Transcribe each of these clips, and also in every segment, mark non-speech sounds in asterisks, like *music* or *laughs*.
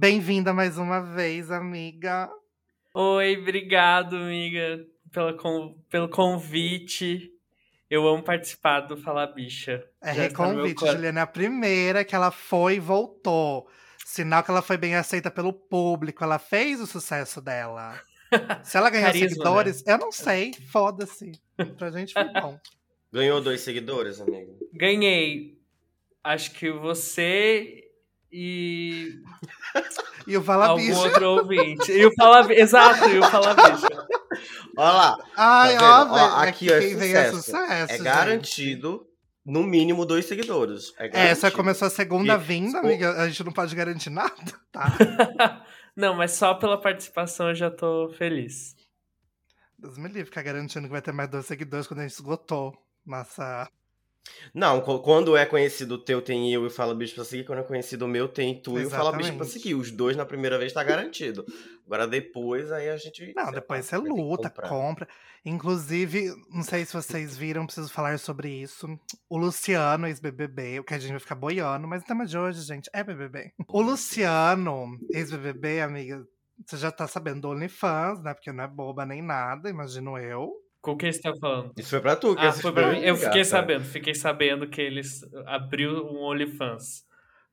Bem-vinda mais uma vez, amiga. Oi, obrigado, amiga, pela, com, pelo convite. Eu amo participar do Fala Bicha. É reconvite, Juliana. É a primeira que ela foi e voltou. Sinal que ela foi bem aceita pelo público. Ela fez o sucesso dela. Se ela *laughs* ganhou Carisma, seguidores, eu não sei. Foda-se. Pra gente foi bom. Ganhou dois seguidores, amigo? Ganhei. Acho que você e E o Fala algum Bicha. outro ouvinte. E o Fala Exato, e o Fala Bicha. Olha lá, Ai, Tá ó, Ó, velho. aqui, ó, é quem vem é sucesso. é gente. garantido no mínimo dois seguidores. É Essa garantido. começou a segunda E- vinda, amiga. A gente não pode garantir nada, tá? *laughs* Não, mas só pela participação eu já tô feliz. Deus me livre, ficar garantindo que vai ter mais dois seguidores quando a gente esgotou. Nossa. Não, quando é conhecido o teu, tem eu e Fala Bicho pra seguir. Quando é conhecido o meu, tem tu e Fala Bicho pra seguir. Os dois na primeira vez tá garantido. Agora depois, aí a gente. Não, depois você luta, compra. Inclusive, não sei se vocês viram, preciso falar sobre isso. O Luciano, ex-BBB, o que a gente vai ficar boiando, mas o tema de hoje, gente, é BBB. O Luciano, ex-BBB, amiga, você já tá sabendo do OnlyFans, né? Porque não é boba nem nada, imagino eu. Com quem você tá falando? Isso foi pra tu, que Ah, foi pra mim. Eu fiquei gata. sabendo, fiquei sabendo que eles abriu um OnlyFans.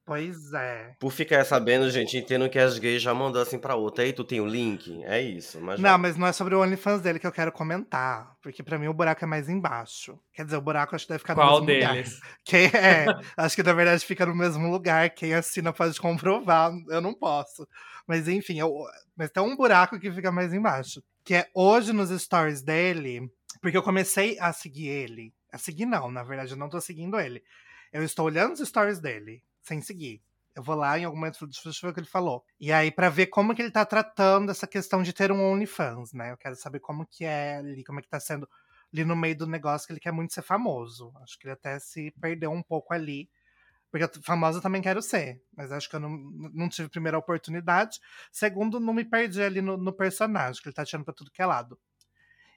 Pois é. Por ficar sabendo, gente, entendo que as gays já mandou assim pra outra. Aí tu tem o link? É isso. Mas Não, mas não é sobre o OnlyFans dele que eu quero comentar. Porque pra mim o buraco é mais embaixo. Quer dizer, o buraco acho que deve ficar no Qual mesmo lugar. deles? *laughs* Quem é, acho que na verdade fica no mesmo lugar. Quem assina pode comprovar. Eu não posso. Mas enfim, eu- mas tem um buraco que fica mais embaixo. Que é hoje nos stories dele, porque eu comecei a seguir ele. A seguir não, na verdade eu não tô seguindo ele. Eu estou olhando os stories dele, sem seguir. Eu vou lá em algum momento deixa eu ver o que ele falou. E aí, pra ver como que ele tá tratando essa questão de ter um OnlyFans, né? Eu quero saber como que é ali, como é que tá sendo ali no meio do negócio, que ele quer muito ser famoso. Acho que ele até se perdeu um pouco ali. Porque famosa eu também quero ser. Mas acho que eu não, não tive primeira oportunidade. Segundo, não me perdi ali no, no personagem, que ele tá tirando pra tudo que é lado.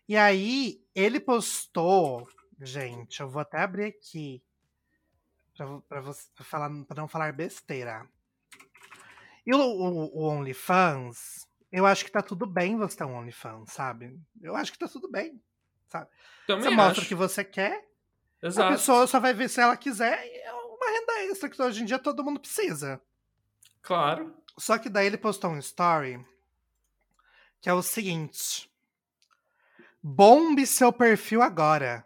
E aí, ele postou. Gente, eu vou até abrir aqui. Pra, pra, você, pra, falar, pra não falar besteira. E o, o, o OnlyFans, eu acho que tá tudo bem você ter um OnlyFans, sabe? Eu acho que tá tudo bem. Sabe? Também Você mostra o acho. que você quer, a Exato. pessoa só vai ver se ela quiser e é uma renda extra que hoje em dia todo mundo precisa. Claro. Só que daí ele postou um story que é o seguinte: Bombe seu perfil agora.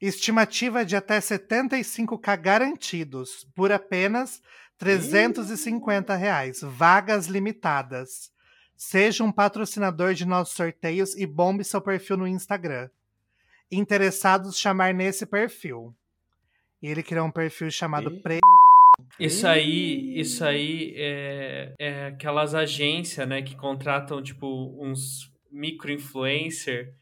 Estimativa de até 75k garantidos por apenas 350 reais. Vagas limitadas. Seja um patrocinador de nossos sorteios e bombe seu perfil no Instagram. Interessados chamar nesse perfil. E ele criou um perfil chamado Ih. Pre Isso aí, isso aí é, é aquelas agências, né, que contratam, tipo, uns micro-influencer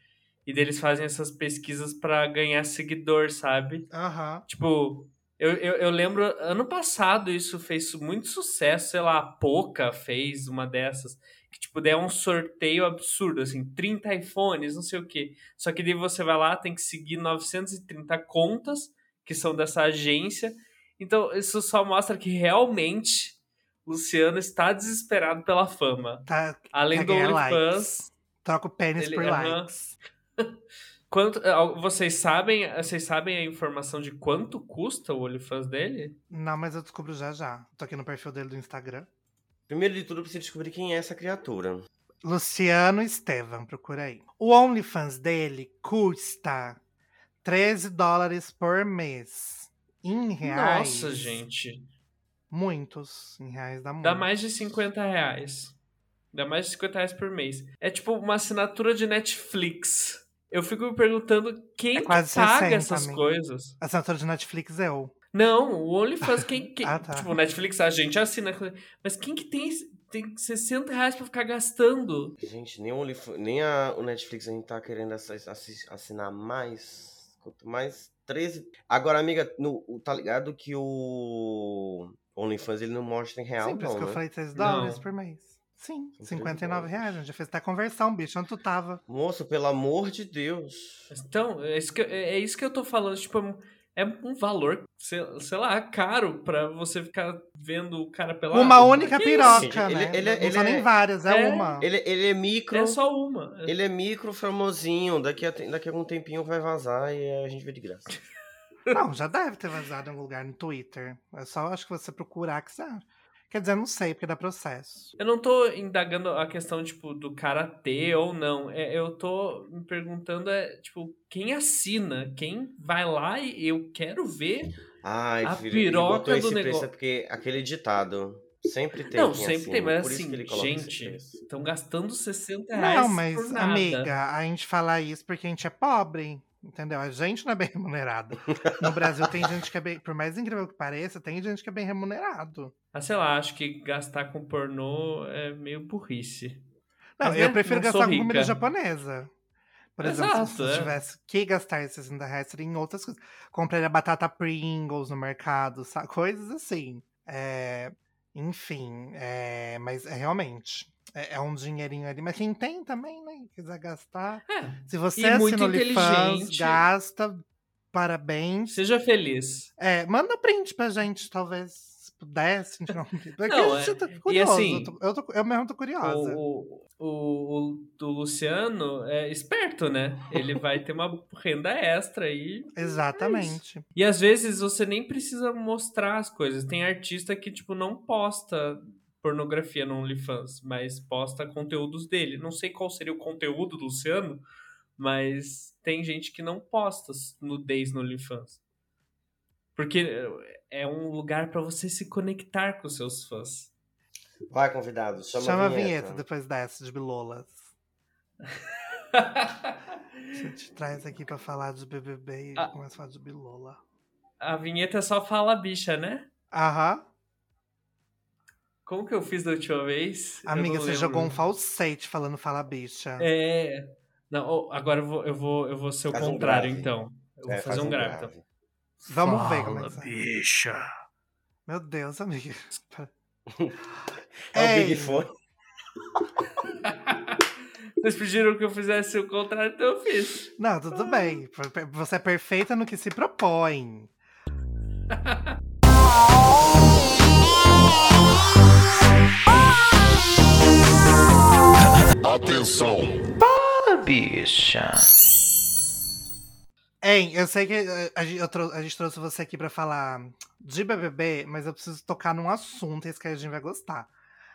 e deles fazem essas pesquisas pra ganhar seguidor, sabe? Aham. Tipo, eu, eu, eu lembro, ano passado isso fez muito sucesso, sei lá, a Poca fez uma dessas, que tipo, der um sorteio absurdo, assim, 30 iPhones, não sei o quê. Só que daí você vai lá, tem que seguir 930 contas, que são dessa agência. Então, isso só mostra que realmente Luciano está desesperado pela fama. Tá, Além Quer do OnlyFans, troca o pênis Ele- por aham. likes. *laughs* quanto, ah, vocês sabem, vocês sabem a informação de quanto custa o OnlyFans dele? Não, mas eu descubro já já. Tô aqui no perfil dele do Instagram. Primeiro de tudo, eu preciso descobrir quem é essa criatura. Luciano Estevam, procura aí. O OnlyFans dele custa 13 dólares por mês. Em reais. Nossa, gente. Muitos. Em reais dá muito. Dá mais de 50 reais. Dá mais de 50 reais por mês. É tipo uma assinatura de Netflix. Eu fico me perguntando quem É paga 60, essas amigo. coisas. A assinatura de Netflix é eu. Não, o OnlyFans, quem. *laughs* quem Ah, tá. Tipo, o Netflix a gente assina. Mas quem que tem, tem 60 reais pra ficar gastando? Gente, nem, o, Onlyf- nem a, o Netflix a gente tá querendo assi- assi- assinar mais. Quanto mais 13. Agora, amiga, no, tá ligado que o OnlyFans ele não mostra em real, Sim, por isso não, que eu né? falei 13 Não. dólares por mês. Sim, São 59 13 reais. A gente já fez até conversão, bicho. Onde tu tava? Moço, pelo amor de Deus. Então, é isso que, é é isso que eu tô falando. Tipo, é um valor, sei, sei lá, caro pra você ficar vendo o cara pelado. Uma única piroca, né? Ele- ele- não ele são é- nem várias, é, é- uma. Ele, ele é micro. É só uma. Ele é micro, famosinho. Daqui a, daqui a algum tempinho vai vazar e a gente vê de graça. Não, já deve ter vazado em algum lugar no Twitter. É só acho que você procurar que você acha. Quer dizer, não sei, porque dá processo. Eu não tô indagando a questão, tipo, do cara ter ou não. É, eu tô me perguntando, é, tipo, quem assina? Quem vai lá e eu quero ver? Ai, A filho, piroca botou do esse preço negócio. é porque aquele ditado sempre tem não, sempre assina, tem, mas assim, gente, estão gastando 60 reais Não, mas, por nada. amiga, a gente fala isso porque a gente é pobre. Entendeu? A gente não é bem *laughs* remunerado. No Brasil tem gente que é bem. Por mais incrível que pareça, tem gente que é bem remunerado. Ah, sei lá, acho que gastar com pornô é meio burrice. Não, Mas, eu né, prefiro gastar com comida japonesa. Por exemplo, se Exato, eu é. tivesse que gastar esses 60 reais, seria em outras coisas. Compraria batata Pringles no mercado, sabe? coisas assim. É, enfim, é, mas é realmente. É, é um dinheirinho ali. Mas quem tem também, né? Quiser gastar. É, Se você E muito inteligente. gasta, parabéns. seja feliz. É, manda print pra gente, talvez, se pudesse. *laughs* Porque Não, a gente é- tá e curioso. assim, eu, tô- eu, tô- eu mesmo tô curiosa. O, o, o, Luciano é esperto, né? Ele vai ter uma renda extra aí. Exatamente. E às vezes você nem precisa mostrar as coisas. Tem artista que, tipo, não posta pornografia no OnlyFans, mas posta conteúdos dele. Não sei qual seria o conteúdo do Luciano, mas tem gente que não posta nudez no OnlyFans. Porque é um lugar pra você se conectar com seus fãs. Vai, convidado, chama, Chama, a a vinheta vinheta. depois dessa, de Bilolas. *laughs* A gente traz aqui pra falar de BBB e Ah. começa a falar de Bilola. A vinheta só fala bicha, né? Aham. Como que eu fiz da última vez? Amiga, você lembro. jogou um falsete falando fala bicha. É. Não, agora eu vou, eu vou, eu vou ser o Faz um contrário, grave. então. Eu vou É, fazer faz um grave. então. Vamos ver Fala, como é que bicha. Meu Deus, amiga. É o Ei. Big Fone. *laughs* Vocês pediram que eu fizesse o contrário, então eu fiz. Não, tudo bem. Você é perfeita no que se propõe. *laughs* Atenção! bicha. Hein, eu sei que eh, a, trou- a gente trouxe você aqui pra falar de BBB, mas eu preciso tocar num assunto, esse que a gente vai gostar.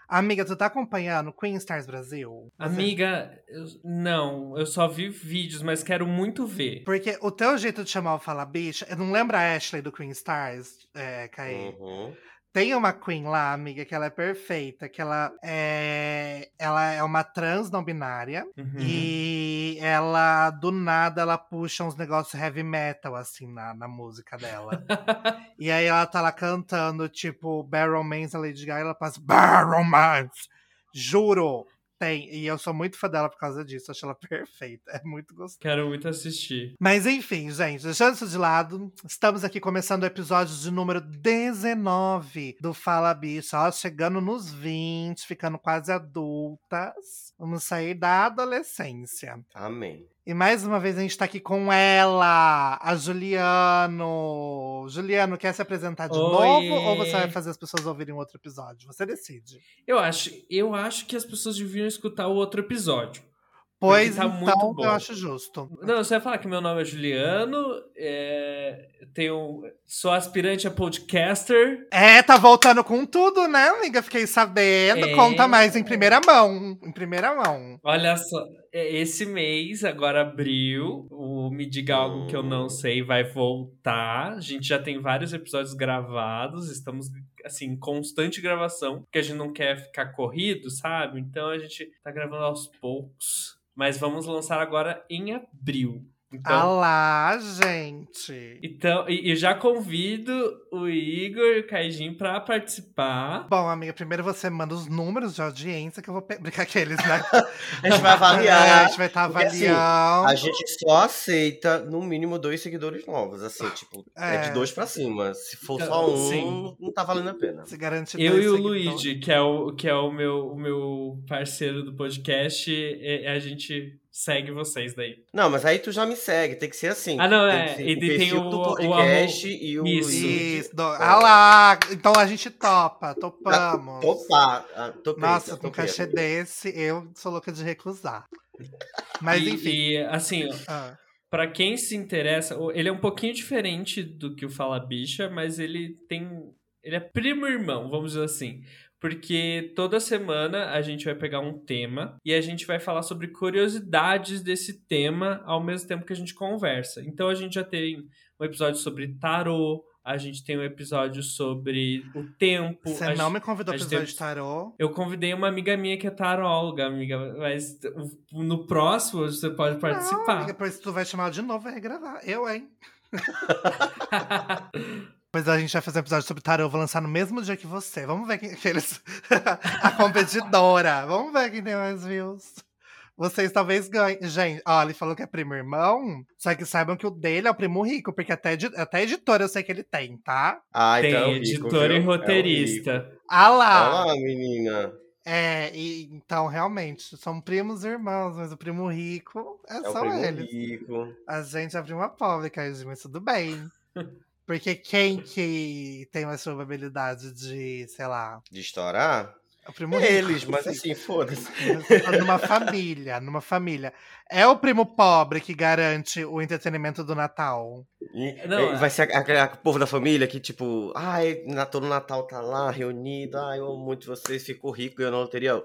Amiga, tu tá acompanhando Queen Stars Brasil? Amiga, eu- não, eu só vi vídeos, mas quero muito ver. Porque o teu jeito de chamar o Fala Bicha, eu não lembro a Ashley do Queen Stars, é, Caí? Uhum. Tem uma Queen lá, amiga, que ela é perfeita, que ela é, ela é uma trans não binária. Uhum. E ela, do nada, ela puxa uns negócios heavy metal, assim, na, na música dela. *laughs* e aí ela tá lá cantando, tipo, Barrel Mans, a Lady Gaga, ela passa Barrel Mans! Juro! Tem. E eu sou muito fã dela por causa disso. Acho ela *laughs* perfeita. É muito gostoso. Quero muito assistir. Mas enfim, gente, deixando isso de lado, estamos aqui começando o episódio de número 19 do Fala Bicha, ó, chegando nos 20, ficando quase adultas. Vamos sair da adolescência. Amém. E mais uma vez a gente tá aqui com ela, a Juliano. Juliano, quer se apresentar de Oiê. novo ou você vai fazer as pessoas ouvirem outro episódio? Você decide. Eu acho, eu acho que as pessoas deviam escutar o outro episódio. Pois tá então, muito bom. eu acho justo. Não, você vai falar que meu nome é Juliano, é, tenho, sou aspirante a podcaster. É, tá voltando com tudo, né, amiga? Fiquei sabendo. É. Conta mais em primeira mão. Em primeira mão. Olha só, esse mês, agora abril, o Me Diga Algo Que Eu Não Sei vai voltar. A gente já tem vários episódios gravados, estamos, assim, em constante gravação, porque a gente não quer ficar corrido, sabe? Então a gente tá gravando aos poucos. Mas vamos lançar agora em abril. Então, Ah lá, gente. então e, e já convido o Igor e o Caijin pra participar. Bom, amiga, primeiro você manda os números de audiência que eu vou brincar aqueles, né? *laughs* A gente vai É, avaliar. a gente vai estar porque, assim, avaliando. A gente só aceita no mínimo dois seguidores novos, assim, tipo, é, É. de dois pra cima. Se for Então, só um, sim. não tá valendo a pena. Se garante Eu dois e o. Luigi, que é o, que é o meu, o meu parceiro do podcast, é- a gente segue vocês daí. Não, mas aí tu já me segue, tem que ser assim. Ah, não, tem é, ser e o tem o- do o podcast arroba- e o. Isso. Isso. do- Ah lá, então a gente topa, topamos. Topar. ah, topei, Nossa, com um cachê desse, eu sou louca de recusar. Mas e, enfim. e, assim, ah, Pra quem se interessa, o- ele é um pouquinho diferente do que o Fala Bicha, mas ele tem. Ele é primo irmão, vamos dizer assim. Porque toda semana a gente vai pegar um tema e a gente vai falar sobre curiosidades desse tema ao mesmo tempo que a gente conversa. Então a gente já tem um episódio sobre tarô, a gente tem um episódio sobre o tempo. você não gente- me convidou a pro gente episódio tem- de tarô. Eu convidei uma amiga minha que é taróloga, amiga, mas no próximo você pode Não, participar. amiga, pois tu vai chamar de novo, vai regravar. Eu, hein? *laughs* Pois a gente vai fazer um episódio sobre tarô, eu vou lançar no mesmo dia que você. Vamos ver quem que eles. *laughs* a competidora. Vamos ver quem tem mais views. Vocês talvez ganhem. Gente, ó, ele falou que é primo irmão. Só que saibam que o dele é o primo rico, porque até, até editora eu sei que ele tem, tá? Ah, Tem então é o rico, editor viu? e É o roteirista. rico. Ah lá! Lá, menina. É, e, então realmente, são primos irmãos, mas o primo rico é, É o só primo eles. rico. A gente é a prima pobre, Caio, mas tudo bem. *laughs* Porque quem que tem mais probabilidade de, sei lá, De estourar? é o primo rico. Eles, mas assim, *laughs* foda-se. numa família, numa família. É o primo pobre que garante o entretenimento do Natal. E, Não, e é- vai ser aquele povo da família que, tipo, ai, na- todo Natal tá lá reunido, ai, eu amo muito vocês, ficou rico, ganhou na loteria.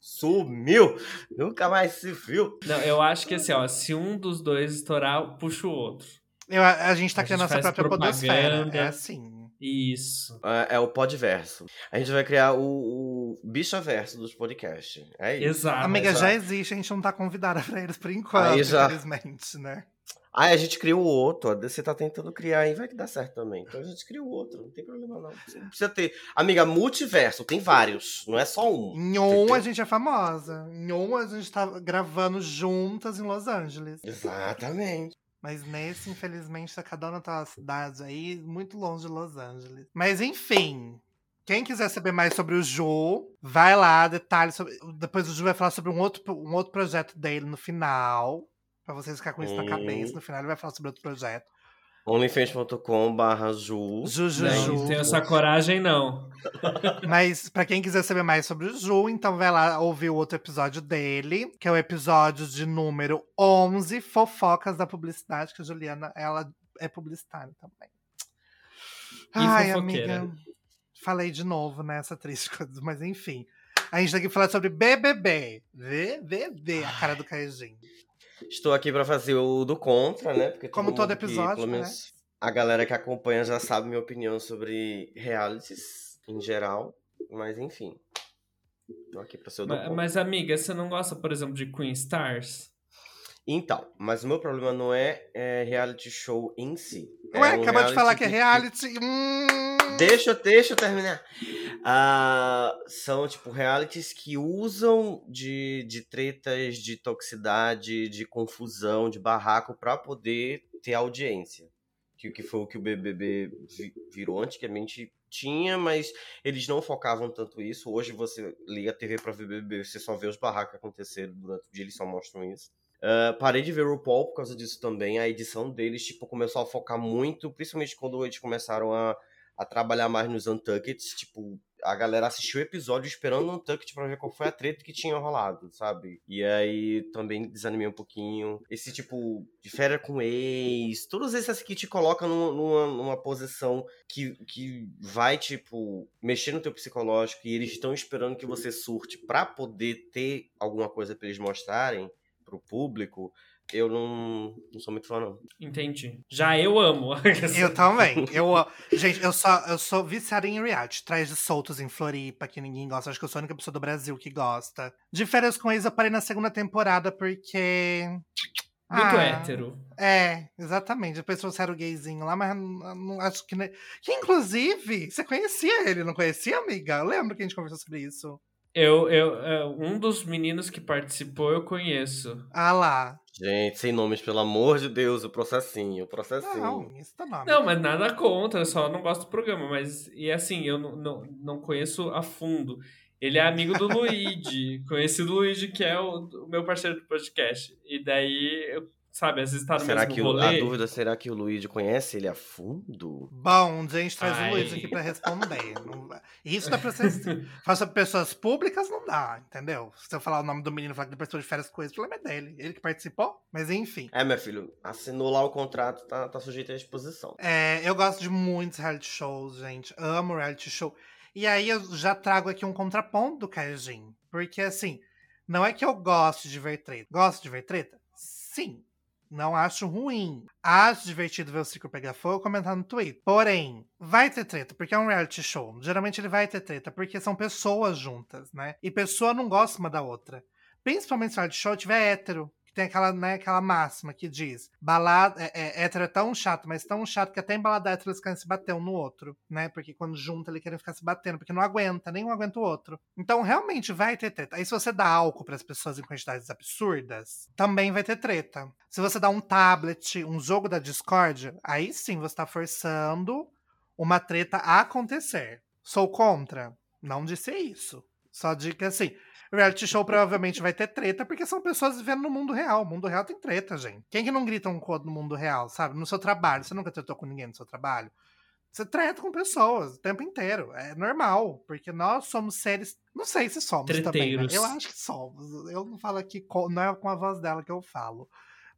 Sumiu! Nunca mais se viu. Não, eu acho que assim, ó, se um dos dois estourar, puxa o outro. Eu, a, a gente tá A criando gente nossa própria podosfera. É assim. Isso. É, é o podverso. A gente vai criar o, o bichaverso dos podcasts. É isso. Exato. Amiga, exato. já existe, a gente não tá convidada pra eles por enquanto, Aí já- infelizmente, né? Ai, a gente criou o outro. A DC tá tentando criar aí, vai que dá certo também. Então a gente cria o outro, não tem problema não. Você não precisa ter. Amiga, multiverso, tem vários, não é só um. Em um a gente é famosa. Em um a gente tá gravando juntas em Los Angeles. Exatamente. Mas nesse, infelizmente, tá cada um na tua cidade aí, muito longe de Los Angeles. Mas enfim. Quem quiser saber mais sobre o Ju, vai lá, detalhes sobre. Depois o Ju vai falar sobre um outro, um outro projeto dele no final. Pra vocês ficarem com isso na Hum. cabeça. No final ele vai falar sobre outro projeto. onlyfans.com barra Ju. Ju, Ju, né? Não tenho essa coragem, não. *laughs* Mas pra quem quiser saber mais sobre o Ju, então vai lá ouvir o outro episódio dele, que é o episódio de número 11, Fofocas da Publicidade, que a Juliana, ela é publicitária também. Ai, fofoqueira. amiga. Falei de novo nessa triste coisa, mas enfim. A gente tem que falar sobre BBB. BBB, a cara do Caijinho. Estou aqui pra fazer o do contra, né? Porque Como todo episódio, né? A galera que acompanha já sabe minha opinião sobre realities em geral. Mas enfim. Tô aqui pra ser o do Mas, contra. mas, amiga, você não gosta, por exemplo, de Queen Stars? Então, mas o meu problema não é, é reality show em si. É Ué, um acabou de falar que é que- reality. Hum... Deixa, deixa eu terminar. Ah, são, tipo, realities que usam de, de tretas, de toxicidade, de confusão, de barraco pra poder ter audiência. Que, que foi o que o BBB vi- virou antigamente tinha, mas eles não focavam tanto isso. Hoje você liga a TV pra ver BBB, você só vê os barracos acontecerem durante o dia, eles só mostram isso. Ah, parei de ver o RuPaul por causa disso também. A edição deles, tipo, começou a focar muito, principalmente quando eles começaram a, a trabalhar mais nos Untuckeds. Tipo, a galera assistiu o episódio esperando o Untucked pra ver qual foi a treta que tinha rolado, sabe? E aí também desanimei um pouquinho. Esse tipo de férias com ex, todos esses que te colocam numa, numa, numa posição que, que vai, tipo, mexer no teu psicológico e eles estão esperando que você surte pra poder ter alguma coisa pra eles mostrarem pro público, eu não, não sou muito fã, não. Entendi. Já eu amo. *laughs* Eu também. Eu, gente, eu só eu sou viciada em reality. Traz de soltos em Floripa, que ninguém gosta. Acho que eu sou a única pessoa do Brasil que gosta. De férias com ex, eu parei na segunda temporada porque. Muito Ah, hétero. É, exatamente. Depois trouxeram o gayzinho lá, mas não, não- acho que. ne- Que inclusive, você conhecia ele, não conhecia, amiga? Eu lembro que a gente conversou sobre isso. Eu, eu, é, um dos meninos que participou eu conheço. Ah lá. Gente, sem nomes, pelo amor de Deus, o processinho, o processinho. Não, isso tá nome. Não, mas nada contra, eu só não gosto do programa. Mas, e assim, eu não, não, não conheço a fundo. Ele é amigo do Luigi, *laughs* conhecido Luigi, que é o, o, meu parceiro do podcast. E daí, eu, sabe, às vezes tá no será mesmo que rolê. O, a dúvida, será que o Luigi conhece ele a fundo? Bom, um dia a gente traz Ai. o Luiz aqui pra responder. *laughs* Isso dá pra ser. Faça pessoas públicas, não dá, entendeu? Se eu falar o nome do menino e falar que depois de férias ele, o problema é dele. Ele que participou, mas enfim. É, meu filho, assinou lá o contrato, tá, tá sujeito à exposição. É, eu gosto de muitos reality shows, gente. Amo reality show. E aí eu já trago aqui um contraponto do Kaijin. Porque assim, não é que eu gosto de ver treta. Gosto de ver treta? Sim. Não acho ruim. Acho divertido ver o ciclo pegar fogo comentar no Twitter. Porém, vai ter treta, porque é um reality show. Geralmente ele vai ter treta, porque são pessoas juntas, né? E pessoa não gosta uma da outra. Principalmente se o reality show tiver hétero. Tem aquela, né, aquela máxima que diz: balada, é, é, hétero é tão chato, mas tão chato que até em balada hétero eles querem se bater um no outro, né? Porque quando junta eles querem ficar se batendo, porque não aguenta, nenhum aguenta o outro. Então realmente vai ter treta. Aí se você dá álcool para as pessoas em quantidades absurdas, também vai ter treta. Se você dá um tablet, um jogo da Discord, aí sim você tá forçando uma treta a acontecer. Sou contra? Não disse isso. Só que assim, reality show provavelmente vai ter treta, porque são pessoas vivendo no mundo real. O mundo real tem treta, gente. Quem que não grita um codo no mundo real, sabe? No seu trabalho. Você nunca tretou com ninguém no seu trabalho? Você treta com pessoas o tempo inteiro. É normal, porque nós somos seres. Não sei se somos também. Né? Treteiros. Eu acho que somos. Eu não falo aqui, não é com a voz dela que eu falo.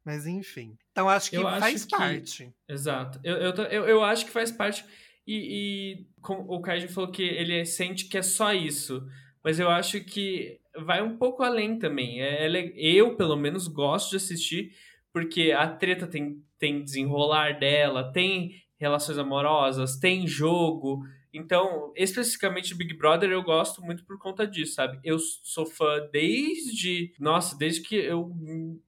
Mas enfim. Então acho que Eu acho faz que- parte. Exato. Eu, eu, eu, eu acho que faz parte. E, e o Kaiji falou que ele sente que é só isso. Mas eu acho que vai um pouco além também. É, é eu, pelo menos, gosto de assistir, porque a treta tem, tem desenrolar dela, tem relações amorosas, tem jogo. Então, especificamente Big Brother, eu gosto muito por conta disso, sabe? Eu sou fã desde. Nossa, desde que eu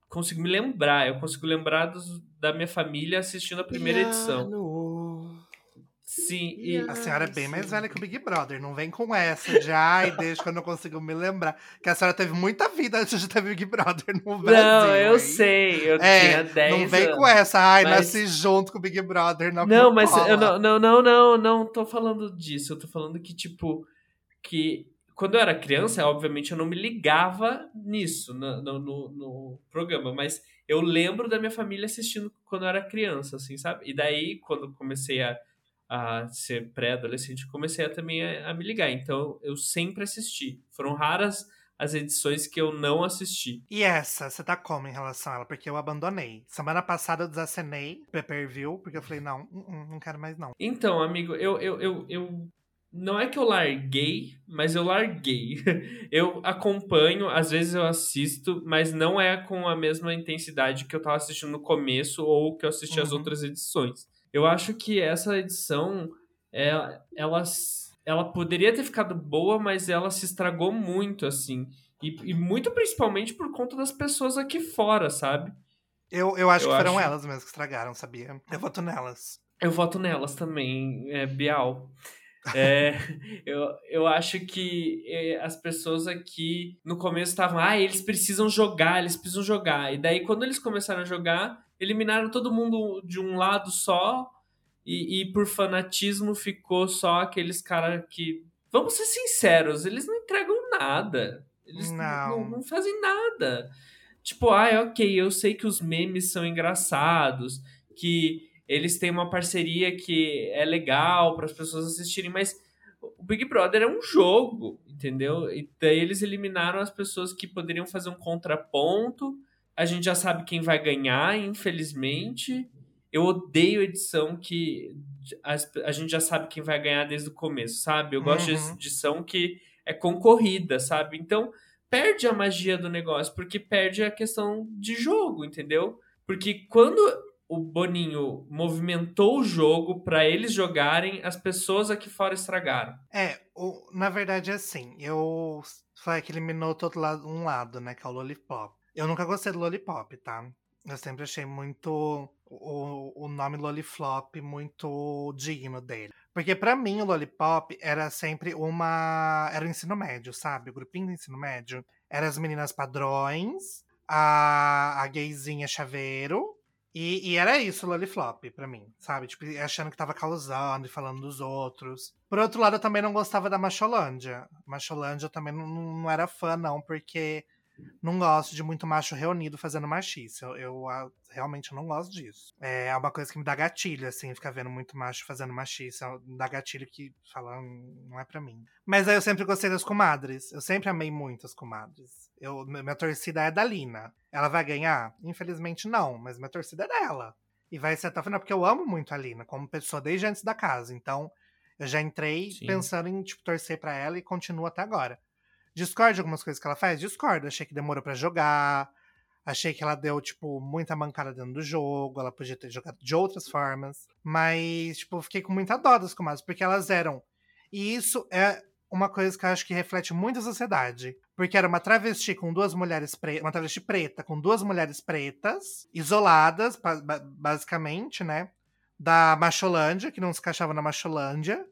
consigo me lembrar. Eu consigo lembrar dos- da minha família assistindo a primeira edição. Sim, e. A senhora é bem mais velha que o Big Brother. Não vem com essa de ai, desde que eu não consigo me lembrar. Que a senhora teve muita vida antes de ter Big Brother no Brasil. Não, eu hein? sei, eu É, tinha 10 Não vem anos. com essa, ai, mas- nasci junto com o Big Brother. Não, Não, mas eu não, não, não, não, não tô falando disso. Eu tô falando que, tipo, que quando eu era criança, obviamente eu não me ligava nisso, no, no, no- programa, mas eu lembro da minha família assistindo quando eu era criança, assim, sabe? E daí, quando comecei a, a ser pré-adolescente, comecei a, também a, a me ligar. Então, eu sempre assisti. Foram raras as edições que eu não assisti. E essa, você tá como em relação a ela? Porque eu abandonei. Semana passada eu desacenei pay-per-view, porque eu falei, não, hum, hum, não quero mais não. Então, amigo, eu, eu, eu, eu. Não é que eu larguei, mas eu larguei. *laughs* Eu acompanho, às vezes eu assisto, mas não é com a mesma intensidade que eu tava assistindo no começo ou que eu assisti as Uhum. outras edições. Eu acho que essa edição, é, ela, ela poderia ter ficado boa, mas ela se estragou muito, assim. E, e muito principalmente por conta das pessoas aqui fora, sabe? Eu, eu acho Eu que foram acho- elas mesmo que estragaram, sabia? Eu voto nelas. Eu voto nelas também, é, Bial. É, *laughs* eu, eu acho que é, as pessoas aqui no começo estavam, ah, eles precisam jogar, eles precisam jogar. E daí, quando eles começaram a jogar, eliminaram todo mundo de um lado só, e, e por fanatismo ficou só aqueles caras que. Vamos ser sinceros, eles não entregam nada. Eles Não. não, não fazem nada. Tipo, ah, ok, eu sei que os memes são engraçados, que eles têm uma parceria que é legal para as pessoas assistirem, mas o Big Brother é um jogo, entendeu? E daí eles eliminaram as pessoas que poderiam fazer um contraponto. A gente já sabe quem vai ganhar, infelizmente. Eu odeio edição que a gente já sabe quem vai ganhar desde o começo, sabe? Eu gosto Uhum. de edição que é concorrida, sabe? Então, perde a magia do negócio, porque perde a questão de jogo, entendeu? Porque quando o Boninho movimentou o jogo pra eles jogarem, as pessoas aqui fora estragaram. É, o, na verdade é assim, eu falei que eliminou todo lado, um lado, né, que é o Lollipop. Eu nunca gostei do Lollipop, tá? Eu sempre achei muito o, o nome Lolliflop muito digno dele. Porque pra mim o Lollipop era sempre uma. Era o ensino médio, sabe? O grupinho do ensino médio. Era as meninas padrões, a, a gayzinha chaveiro E, e era isso, Loliflop, pra mim, sabe? Tipo, achando que tava causando e falando dos outros. Por outro lado, eu também não gostava da Macholândia. Macholândia eu também não, não era fã, não, porque não gosto de muito macho reunido fazendo machice. Eu, eu a, realmente não gosto disso. É uma coisa que me dá gatilho, assim, ficar vendo muito macho fazendo machice. Me dá gatilho que fala, hum, não é para mim. Mas aí eu sempre gostei das comadres. Eu sempre amei muito as comadres. Eu, minha torcida é da Lina. Ela vai ganhar? Infelizmente não, mas minha torcida é dela. E vai ser até o final, porque eu amo muito a Lina, como pessoa desde antes da casa. Então, eu já entrei Sim. pensando em tipo, torcer para ela e continuo até agora. Discordo de algumas coisas que ela faz? Discordo. Achei que demorou para jogar. Achei que ela deu, tipo, muita mancada dentro do jogo. Ela podia ter jogado de outras formas. Mas, tipo, fiquei com muita dó das comadres, porque elas eram. E isso é uma coisa que eu acho que reflete muito a sociedade. Porque era uma travesti com duas mulheres pretas. Uma travesti preta com duas mulheres pretas, isoladas, basicamente, né? Da Macholândia, que não se encaixava na Macholândia.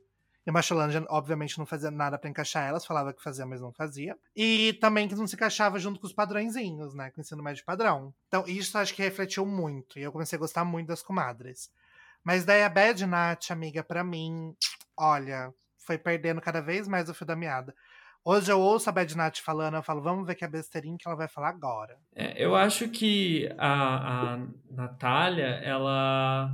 E a obviamente, não fazia nada para encaixar elas, falava que fazia, mas não fazia. E também que não se encaixava junto com os padrõezinhos, né? Com o ensino médio padrão. Então, isso acho que refletiu muito. E eu comecei a gostar muito das comadres. Mas daí a Bad Nat, amiga, para mim, olha, foi perdendo cada vez mais o fio da meada. Hoje eu ouço a Bad Nat falando, eu falo, vamos ver que é besteirinha que ela vai falar agora. É, eu acho que a, a Natália, ela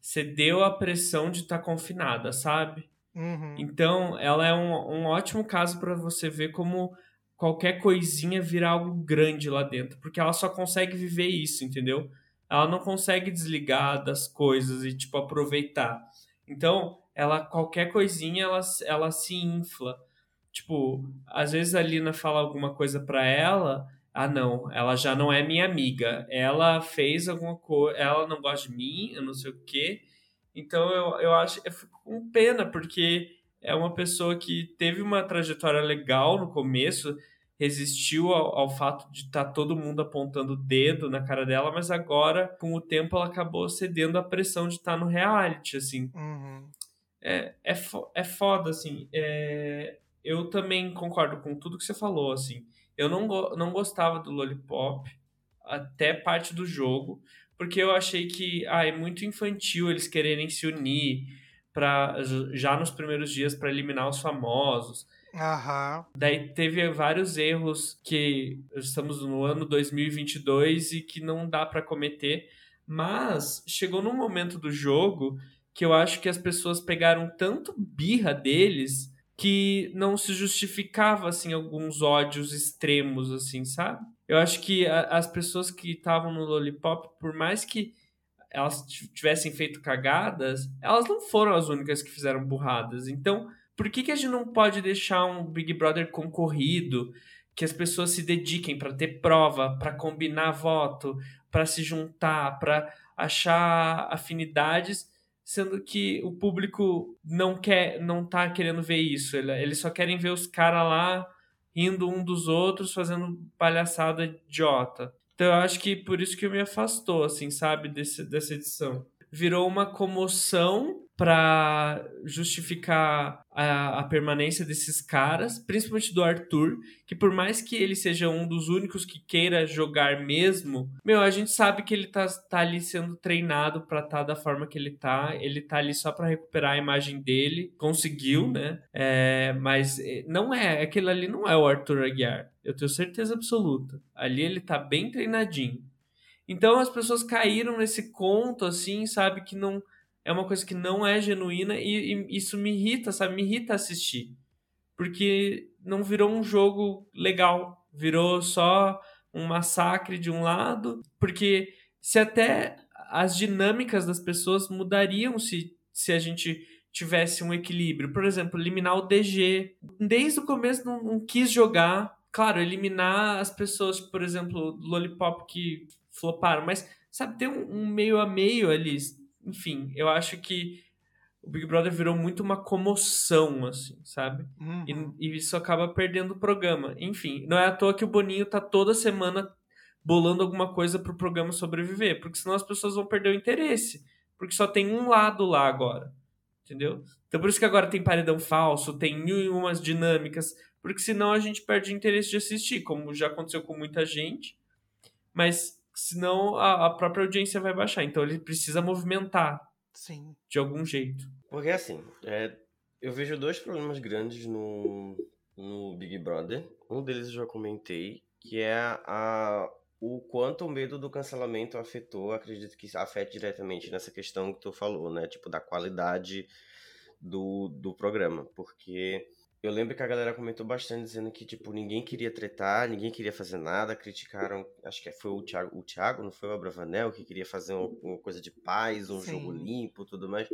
cedeu à pressão de estar tá confinada, sabe? Uhum. Então, ela é um, um ótimo caso para você ver como qualquer coisinha vira algo grande lá dentro, porque ela só consegue viver isso, entendeu? Ela não consegue desligar das coisas e tipo aproveitar. Então, ela qualquer coisinha ela, ela se infla. Tipo, às vezes a Lina fala alguma coisa para ela, ah não, ela já não é minha amiga. Ela fez alguma coisa, ela não gosta de mim, eu não sei o quê. Então eu, eu acho, eu fico com pena, porque é uma pessoa que teve uma trajetória legal no começo, resistiu ao, ao fato de estar tá todo mundo apontando o dedo na cara dela, mas agora, com o tempo, ela acabou cedendo à pressão de estar tá no reality, assim. Uhum. É, é, fo é foda, assim. É... Eu também concordo com tudo que você falou, assim. Eu não, go não gostava do Lollipop até parte do jogo, porque eu achei que ah, é muito infantil eles quererem se unir para já nos primeiros dias para eliminar os famosos. Aham. Daí teve vários erros que estamos no ano 2022 e que não dá para cometer, mas chegou num momento do jogo que eu acho que as pessoas pegaram tanto birra deles que não se justificava assim alguns ódios extremos assim, sabe? Eu acho que a, as pessoas que estavam no Lollipop, por mais que elas tivessem feito cagadas, elas não foram as únicas que fizeram burradas. Então, por que, que a gente não pode deixar um Big Brother concorrido, que as pessoas se dediquem para ter prova, para combinar voto, para se juntar, para achar afinidades, sendo que o público não quer, não tá querendo ver isso. Eles só querem ver os caras lá rindo um dos outros, fazendo palhaçada idiota. Então eu acho que por isso que me afastou, assim, sabe, desse, dessa edição. Virou uma comoção para justificar a, a, permanência desses caras, principalmente do Arthur, que por mais que ele seja um dos únicos que queira jogar mesmo, meu, a gente sabe que ele tá, tá ali sendo treinado para estar tá da forma que ele tá, ele tá ali só para recuperar a imagem dele, conseguiu, né? É, mas é, não é, aquele ali não é o Arthur Aguiar, eu tenho certeza absoluta. Ali ele tá bem treinadinho. Então as pessoas caíram nesse conto assim, sabe, que não é uma coisa que não é genuína e, e, isso me irrita, sabe? Me irrita assistir. Porque não virou um jogo legal, virou só um massacre de um lado, porque se até as dinâmicas das pessoas mudariam se, se a gente tivesse um equilíbrio. Por exemplo, eliminar o DG. Desde o começo não, não quis jogar. Claro, eliminar as pessoas, por exemplo, Lollipop que floparam, mas sabe, ter um, um meio a meio ali enfim, eu acho que o Big Brother virou muito uma comoção, assim, sabe? Uhum. E, e, isso acaba perdendo o programa. Enfim, não é à toa que o Boninho tá toda semana bolando alguma coisa pro programa sobreviver, porque senão as pessoas vão perder o interesse, porque só tem um lado lá agora, entendeu? Então por isso que agora tem paredão falso, tem mil e umas dinâmicas, porque senão a gente perde o interesse de assistir, como já aconteceu com muita gente. Mas senão a, a própria audiência vai baixar. Então ele precisa movimentar Sim. de algum jeito. Porque assim, é, eu vejo dois problemas grandes no, no Big Brother. Um deles eu já comentei, que é a, o quanto o medo do cancelamento afetou, acredito que afeta diretamente nessa questão que tu falou, né? Tipo, da qualidade do, do programa. Porque eu lembro que a galera comentou bastante dizendo que, tipo, ninguém queria tretar, ninguém queria fazer nada, criticaram, acho que foi o Thiago, o Thiago não foi o Abravanel, que queria fazer uma, uma coisa de paz, um Sim. jogo limpo, tudo mais.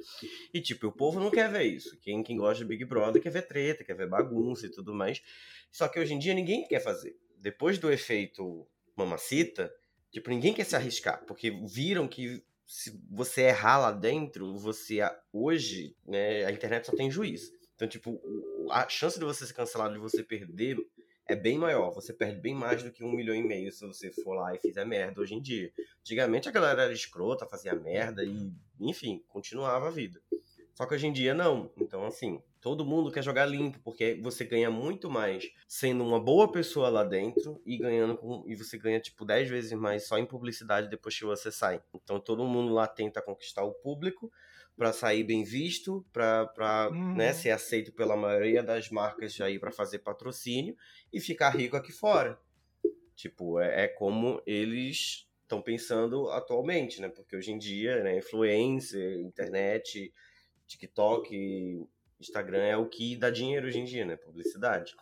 E, tipo, o povo não quer ver isso. Quem, quem gosta de Big Brother quer ver treta, quer ver bagunça e tudo mais. Só que hoje em dia ninguém quer fazer. Depois do efeito mamacita, tipo, ninguém quer se arriscar, porque viram que se você errar lá dentro, você hoje, né, a internet só tem juiz. Então, tipo, a chance de você ser cancelado, de você perder, é bem maior. Você perde bem mais do que um milhão e meio se você for lá e fizer merda hoje em dia. Antigamente a galera era escrota, fazia merda e, enfim, continuava a vida. Só que hoje em dia não. Então, assim, todo mundo quer jogar limpo, porque você ganha muito mais sendo uma boa pessoa lá dentro e ganhando com, e você ganha tipo 10 vezes mais só em publicidade depois que você sai. Então todo mundo lá tenta conquistar o público para sair bem visto, para Uhum. né, ser aceito pela maioria das marcas aí para fazer patrocínio e ficar rico aqui fora. Tipo, é, é como eles estão pensando atualmente, né? Porque hoje em dia, né, influencer, internet, TikTok, Instagram é o que dá dinheiro hoje em dia, né? Publicidade.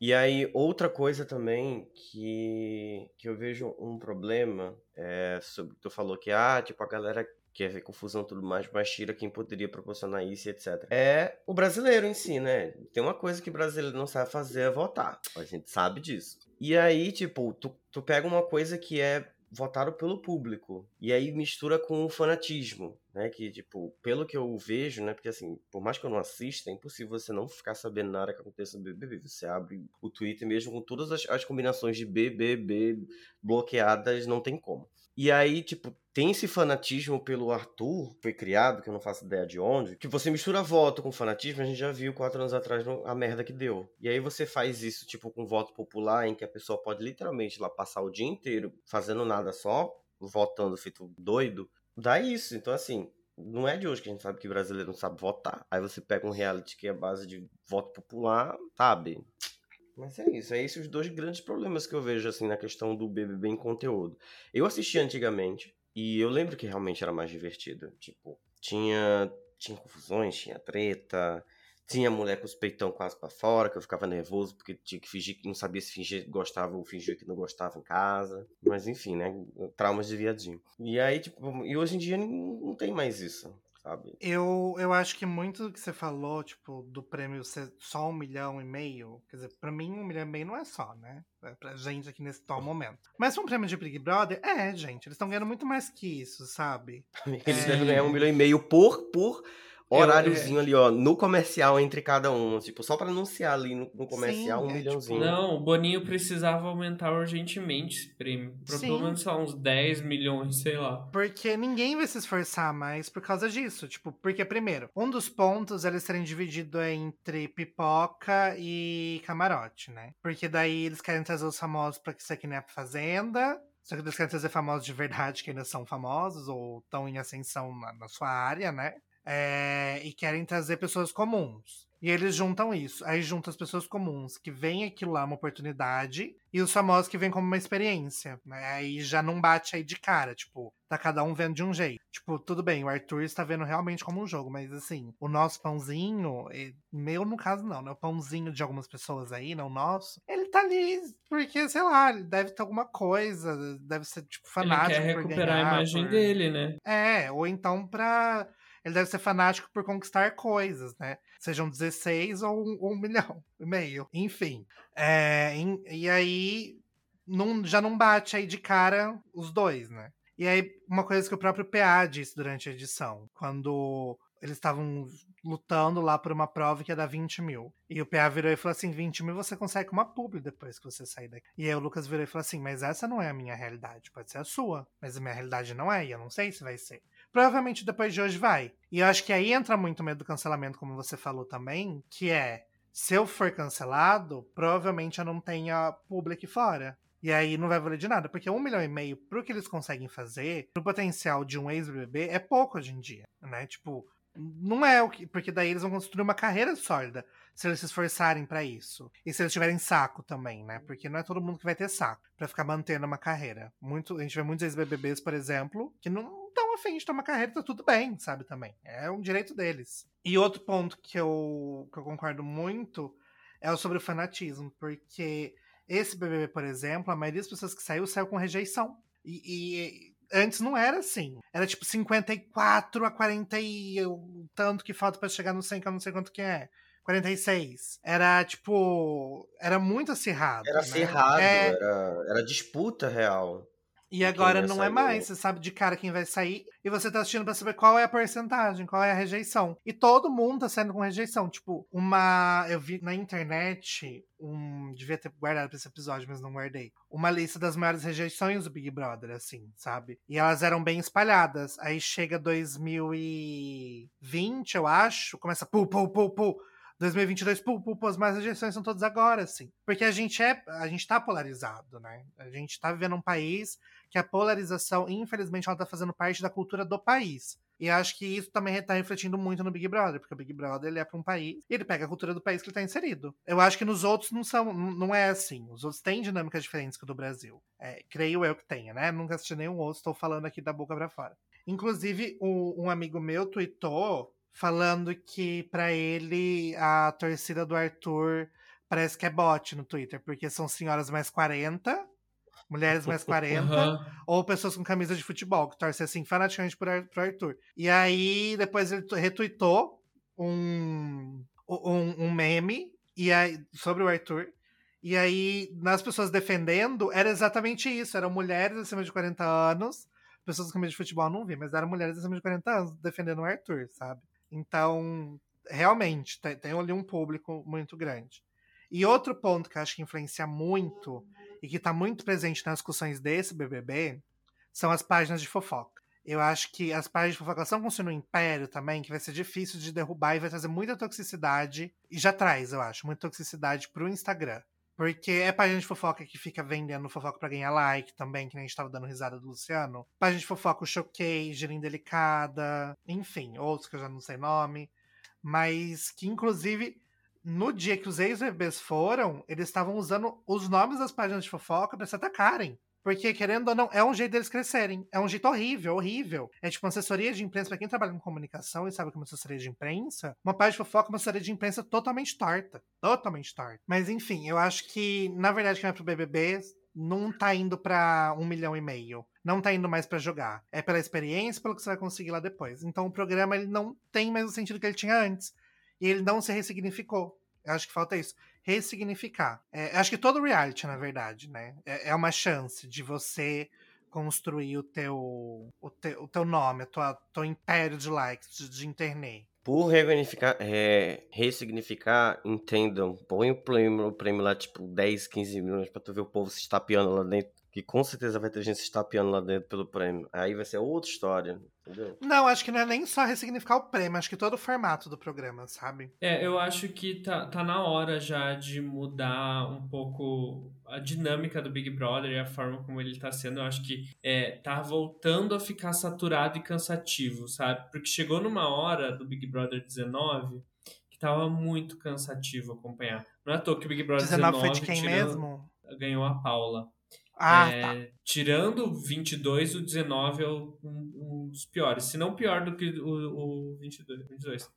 E aí, outra coisa também que, que eu vejo um problema é sobre. Tu falou que, ah, tipo, a galera quer ver confusão tudo mais, mas tira quem poderia proporcionar isso etc. É o brasileiro em si, né? Tem uma coisa que o brasileiro não sabe fazer é votar. A gente sabe disso. E aí, tipo, tu, tu pega uma coisa que é votado pelo público. E aí mistura com o fanatismo, né? Que, tipo, pelo que eu vejo, né? Porque, assim, por mais que eu não assista, é impossível você não ficar sabendo nada que aconteça no BBB. Você abre o Twitter mesmo com todas as, as combinações de BBB bloqueadas, não tem como. E aí, tipo, tem esse fanatismo pelo Arthur, foi criado, que eu não faço ideia de onde, que você mistura voto com fanatismo, a gente já viu quatro anos atrás a merda que deu. E aí você faz isso, tipo, com voto popular, em que a pessoa pode literalmente lá passar o dia inteiro fazendo nada só, votando feito doido, dá isso. Então, assim, não é de hoje que a gente sabe que brasileiro não sabe votar. Aí você pega um reality que é base de voto popular, sabe? Mas é isso, é esses os dois grandes problemas que eu vejo, assim, na questão do BBB em conteúdo. Eu assisti antigamente, e eu lembro que realmente era mais divertido. Tipo, tinha, tinha confusões, tinha treta, tinha mulher com os peitão quase pra fora, que eu ficava nervoso porque tinha que fingir que não sabia se fingir que gostava ou fingir que não gostava em casa. Mas enfim, né? Traumas de viadinho. E aí, tipo, e hoje em dia não, não tem mais isso, sabe? Eu, eu acho que muito do que você falou, tipo, do prêmio ser só um milhão e meio, quer dizer, pra mim um milhão e meio não é só, né? É pra gente aqui nesse tal momento. Mas pra um prêmio de Big Brother, é, gente, eles estão ganhando muito mais que isso, sabe? *laughs* Eles É. devem ganhar um milhão e meio por, por horáriozinho ali, ó, no comercial entre cada um. Tipo, só pra anunciar ali no, no comercial Sim, um é, tipo, milhãozinho. Não, o Boninho precisava aumentar urgentemente esse prêmio. Pra Sim. pelo menos, lá, uns 10 milhões, sei lá. Porque ninguém vai se esforçar mais por causa disso. Tipo, porque, primeiro, um dos pontos é eles serem divididos entre pipoca e camarote, né? Porque daí eles querem trazer os famosos pra que isso aqui não é fazenda. Só que eles querem trazer famosos de verdade que ainda são famosos ou estão em ascensão na, na sua área, né? É, e querem trazer pessoas comuns. E eles juntam isso. Aí juntam as pessoas comuns que veem aquilo lá uma oportunidade e os famosos que vêm como uma experiência. Né? Aí já não bate aí de cara. Tipo, tá cada um vendo de um jeito. Tipo, tudo bem, o Arthur está vendo realmente como um jogo, mas assim, o nosso pãozinho, meu no caso não, né? O pãozinho de algumas pessoas aí, não o nosso, ele tá ali porque, sei lá, ele deve ter alguma coisa, deve ser, tipo, fanático. Ele quer recuperar ganhar, a imagem por- dele, né? é, ou então pra. Ele deve ser fanático por conquistar coisas, né? Sejam 16 ou um, um milhão e meio. Enfim. É, em- e aí já não bate aí de cara os dois, né? E aí, uma coisa que o próprio PA disse durante a edição, quando eles estavam lutando lá por uma prova que ia dar 20 mil. E o PA virou e falou assim: 20 mil você consegue uma publi depois que você sair daqui. E aí o Lucas virou e falou assim: mas essa não é a minha realidade, pode ser a sua. Mas a minha realidade não é, e eu não sei se vai ser. Provavelmente depois de hoje vai. E eu acho que aí entra muito o medo do cancelamento, como você falou também, que é se eu for cancelado, provavelmente eu não tenha público fora. E aí não vai valer de nada, porque um milhão e meio pro que eles conseguem fazer, pro potencial de um ex-BBB, é pouco hoje em dia, né? Tipo, não é o que. Porque daí eles vão construir uma carreira sólida se eles se esforçarem para isso. E se eles tiverem saco também, né? Porque não é todo mundo que vai ter saco para ficar mantendo uma carreira. Muito, a gente vê muitos ex-BBBs, por exemplo, que não estão afim de uma carreira, tá tudo bem, sabe? Também. É um direito deles. E outro ponto que eu, que eu concordo muito é sobre o fanatismo, porque esse BBB, por exemplo, a maioria das pessoas que saiu, saiu com rejeição. E, e antes não era assim. Era tipo 54 a 40 e tanto que falta para chegar no 100, que eu não sei quanto que é. 46. Era, tipo. Era muito acirrado. Era né? acirrado, É, era, era disputa real. e agora não é sair, mais. né? Você sabe de cara quem vai sair. E você tá assistindo pra saber qual é a porcentagem, qual é a rejeição. E todo mundo tá saindo com rejeição. Tipo, uma. Eu vi na internet. Um, devia ter guardado pra esse episódio, mas não guardei. Uma lista das maiores rejeições do Big Brother, assim, sabe? E elas eram bem espalhadas. Aí chega 2020, eu acho, começa pu, pu, pu, pu. 2022, pu, pu, pu, as mais rejeições são todas agora, assim. Porque a gente é, a gente tá polarizado, né? A gente tá vivendo um país que a polarização, infelizmente, ela tá fazendo parte da cultura do país. E acho que isso também tá refletindo muito no Big Brother, porque o Big Brother ele é para um país e ele pega a cultura do país que ele tá inserido. Eu acho que nos outros não são, não é assim. Os outros têm dinâmicas diferentes que o do Brasil. É, creio eu que tenha, né? Nunca assisti nenhum outro, estou falando aqui da boca pra fora. Inclusive, o- um amigo meu tweetou falando que pra ele a torcida do Arthur parece que é bot no Twitter, porque são senhoras mais 40, mulheres mais 40, *laughs* Aham. ou pessoas com camisa de futebol, que torcem assim fanaticamente pro Arthur. E aí, depois ele retweetou um, um, um meme e aí, sobre o Arthur. E aí, nas pessoas defendendo, era exatamente isso. Eram mulheres acima de 40 anos. Pessoas com camisa de futebol não vi, mas eram mulheres acima de 40 anos defendendo o Arthur, sabe? Então, realmente, tem, tem ali um público muito grande. E outro ponto que acho que influencia muito e que está muito presente nas discussões desse BBB são as páginas de fofoca. Eu acho que as páginas de fofoca são como no Império também, que vai ser difícil de derrubar e vai trazer muita toxicidade. E já traz, eu acho, muita toxicidade pro Instagram. Porque é página de fofoca que fica vendendo fofoca pra ganhar like também, que nem a gente tava dando risada do Luciano. Página de fofoca, o Choquei, Gira Indelicada, enfim, outros que eu já não sei nome. Mas que, inclusive, no dia que os ex-bebês foram, eles estavam usando os nomes das páginas de fofoca pra se atacarem. Porque, querendo ou não, é um jeito deles crescerem. É um jeito horrível, horrível. É tipo uma assessoria de imprensa, pra quem trabalha com comunicação e sabe que é uma assessoria de imprensa, uma página de fofoca é uma assessoria de imprensa totalmente torta. Totalmente torta. Mas enfim, eu acho que, na verdade, quem vai pro BBB não tá indo pra um milhão e meio. Não tá indo mais pra jogar. É pela experiência, pelo que você vai conseguir lá depois. Então o programa ele não tem mais o sentido que ele tinha antes. E ele não se ressignificou. Eu acho que falta isso. Ressignificar. É, acho que todo reality, na verdade, né? É, é uma chance de você construir o teu, o teu, o teu nome, o teu, teu império de likes, de, de internet. Por resignificar, é, ressignificar, entendam, põe o prêmio, o prêmio lá, tipo, 10, 15 milhões pra tu ver o povo se estapeando lá dentro. Que com certeza vai ter gente se estapeando lá dentro pelo prêmio. Aí vai ser outra história, entendeu? Não, acho que não é nem só ressignificar o prêmio, acho que todo o formato do programa, sabe? É, eu acho que tá, tá na hora já de mudar um pouco a dinâmica do Big Brother e a forma como ele tá sendo. Eu acho que é, tá voltando a ficar saturado e cansativo, sabe? Porque chegou numa hora do Big Brother 19 que tava muito cansativo acompanhar. Não é à toa que o Big Brother 19 19 foi de quem tirando- mesmo? ganhou a Paula. Ah, É, tá. Tirando o 22, o 19 é um, um dos piores. Se não pior do que o, o 22. 22.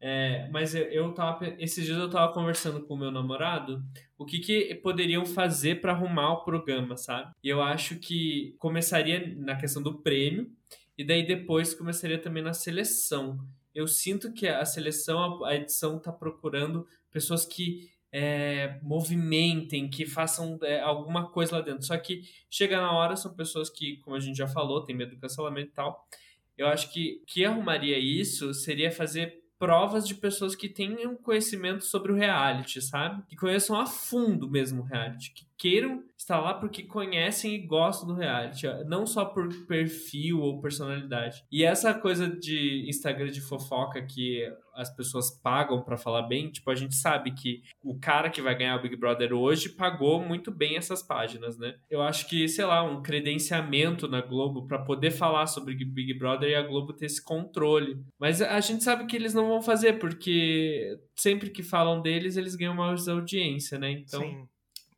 É, mas eu, eu tava. Esses dias eu tava conversando com o meu namorado o que, que poderiam fazer para arrumar o programa, sabe? E eu acho que começaria na questão do prêmio, e daí depois começaria também na seleção. Eu sinto que a seleção, a edição tá procurando pessoas que é, movimentem, que façam é, alguma coisa lá dentro. Só que chega na hora, são pessoas que, como a gente já falou, tem medo do cancelamento e tal. Eu acho que que arrumaria isso seria fazer provas de pessoas que tenham conhecimento sobre o reality, sabe? Que conheçam a fundo mesmo o reality, que queiram estar lá porque conhecem e gostam do reality, não só por perfil ou personalidade. E essa coisa de Instagram de fofoca que as pessoas pagam para falar bem, tipo, a gente sabe que o cara que vai ganhar o Big Brother hoje pagou muito bem essas páginas, né? Eu acho que, sei lá, um credenciamento na Globo para poder falar sobre Big Brother e a Globo ter esse controle. Mas a gente sabe que eles não vão fazer, porque sempre que falam deles, eles ganham mais audiência, né? Então, Sim.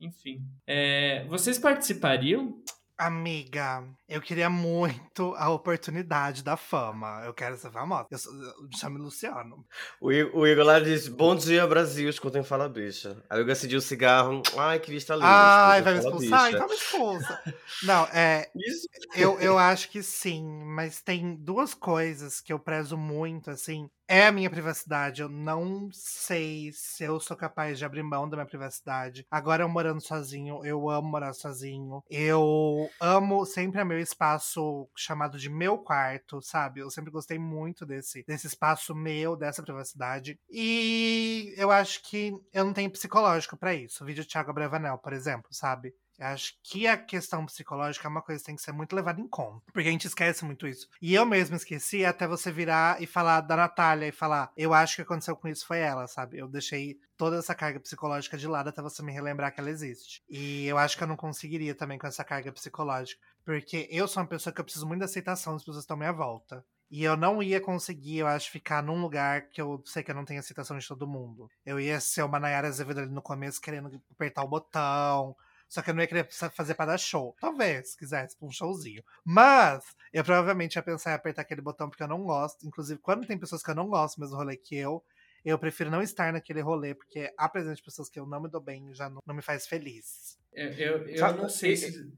Enfim. É, vocês participariam? Amiga, eu queria muito a oportunidade da fama. Eu quero ser famosa. Eu, sou, eu me chamo Luciano. O, o Igor lá disse: Bom dia, Brasil, escutem Fala Bicha. Aí eu decidiu o cigarro. Ai, que vista linda. Ai, vai me expulsar? Então me expulsa. Não, é. Isso. Eu, eu acho que sim, mas tem duas coisas que eu prezo muito, assim é a minha privacidade. Eu não sei se eu sou capaz de abrir mão da minha privacidade. Agora eu morando sozinho, eu amo morar sozinho. Eu amo sempre meu espaço chamado de meu quarto, sabe? Eu sempre gostei muito desse, desse espaço meu, dessa privacidade. E eu acho que eu não tenho psicológico para isso. O vídeo Thiago Bravanel, por exemplo, sabe? Acho que a questão psicológica é uma coisa que tem que ser muito levada em conta. Porque a gente esquece muito isso. E eu mesmo esqueci até você virar e falar da Natália e falar: eu acho que aconteceu com isso foi ela, sabe? Eu deixei toda essa carga psicológica de lado até você me relembrar que ela existe. E eu acho que eu não conseguiria também com essa carga psicológica. Porque eu sou uma pessoa que eu preciso muito da aceitação das pessoas que estão à minha volta. E eu não ia conseguir, eu acho, ficar num lugar que eu sei que eu não tenho aceitação de todo mundo. Eu ia ser uma Nayara Azevedo ali no começo, querendo apertar o botão, só que eu não ia querer fazer para dar show. Talvez quisesse um showzinho. Mas eu provavelmente ia pensar em apertar aquele botão porque eu não gosto. Inclusive, quando tem pessoas que eu não gosto mesmo rolê que eu, eu prefiro não estar naquele rolê, porque a presença de pessoas que eu não me dou bem já não, não me faz feliz. Eu, eu, eu não sei se.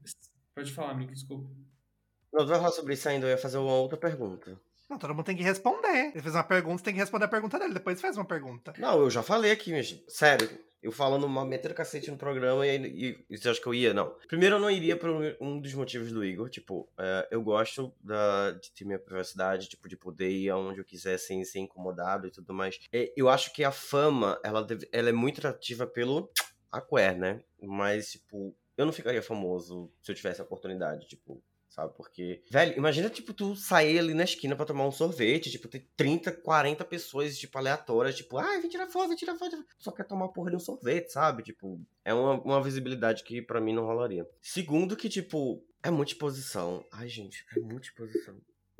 Pode falar, amigo, desculpa. Não, tu vai falar sobre isso ainda, eu ia fazer uma outra pergunta. Não, todo mundo tem que responder. Ele fez uma pergunta, você tem que responder a pergunta dele, depois faz uma pergunta. Não, eu já falei aqui, gente. Sério, eu falando uma metendo cacete no programa e, e, e você acha que eu ia? Não. Primeiro, eu não iria por um dos motivos do Igor. Tipo, é, eu gosto da, de ter minha privacidade, tipo, de poder ir aonde eu quiser sem ser incomodado e tudo mais. É, eu acho que a fama, ela, deve, ela é muito atrativa pelo *tsk* aquer, né? Mas, tipo, eu não ficaria famoso se eu tivesse a oportunidade, tipo sabe? Porque, velho, imagina, tipo, tu sair ali na esquina pra tomar um sorvete, tipo, ter 30, 40 pessoas, tipo, aleatórias, tipo, ai, vem tirar foto, vem tirar foto. Só quer tomar porra de um sorvete, sabe? Tipo, é uma, uma visibilidade que para mim não rolaria. Segundo que, tipo, é muita exposição. Ai, gente, é muita exposição.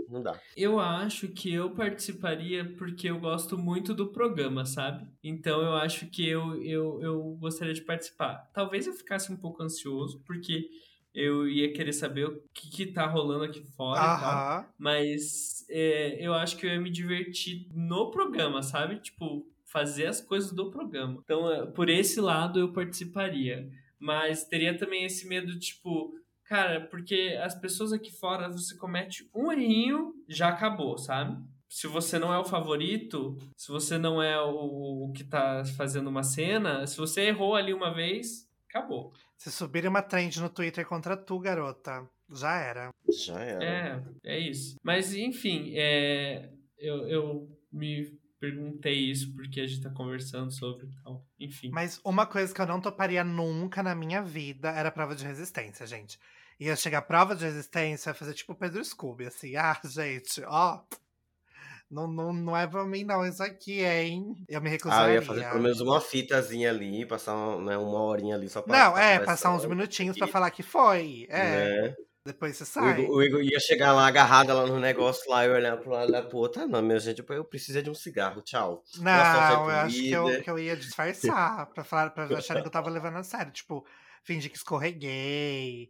Não dá. Eu acho que eu participaria porque eu gosto muito do programa, sabe? Então eu acho que eu, eu, eu gostaria de participar. Talvez eu ficasse um pouco ansioso, porque eu ia querer saber o que, que tá rolando aqui fora e tal. Mas é, eu acho que eu ia me divertir no programa, sabe? Tipo, fazer as coisas do programa. Então, é, por esse lado, eu participaria. Mas teria também esse medo, tipo, cara, porque as pessoas aqui fora, você comete um errinho, já acabou, sabe? Se você não é o favorito, se você não é o, o que tá fazendo uma cena, se você errou ali uma vez, acabou. Se subirem uma trend no Twitter contra tu, garota, já era. Já era. É, é isso. Mas, enfim, é, eu, eu me perguntei isso porque a gente tá conversando sobre tal. Enfim. Mas uma coisa que eu não toparia nunca na minha vida era prova de resistência, gente. Ia chegar a prova de resistência, fazer tipo o Pedro Scooby, assim, *laughs* ah, gente, ó, não, não, não é pra mim, não, isso aqui, hein? Eu me recusaria. Ah, eu ia fazer pelo menos uma fitazinha ali, passar uma, né, uma horinha ali só pra. Não, pra é, passar uns minutinhos e... pra falar que foi. É. é. Depois você sai. O Igor, ia chegar lá agarrada lá no negócio lá e olhar pro lado da puta. Não, minha gente, eu preciso de um cigarro, tchau. Não, eu acho que eu, que eu ia disfarçar *laughs* pra, falar, pra acharem que eu tava levando a sério. Tipo, fingir que escorreguei,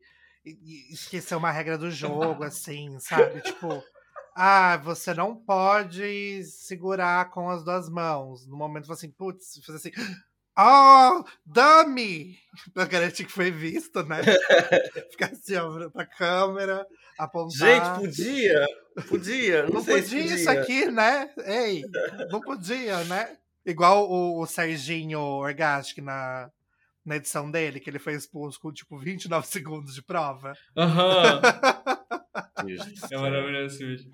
esquecer uma regra do jogo, assim, sabe? Tipo. Ah, você não pode segurar com as duas mãos. No momento você assim, putz, fazer assim. Oh, dummy! *laughs* Pra garantir que foi visto, né? *laughs* Ficar assim, ó, pra câmera, apontar. Gente, podia! Podia! Não, não podia, podia isso aqui, né? Ei, não podia, né? Igual o, o Serginho Orgastic na, na edição dele, que ele foi expulso com tipo 29 segundos de prova. Aham. Uhum. *laughs* é maravilhoso esse vídeo.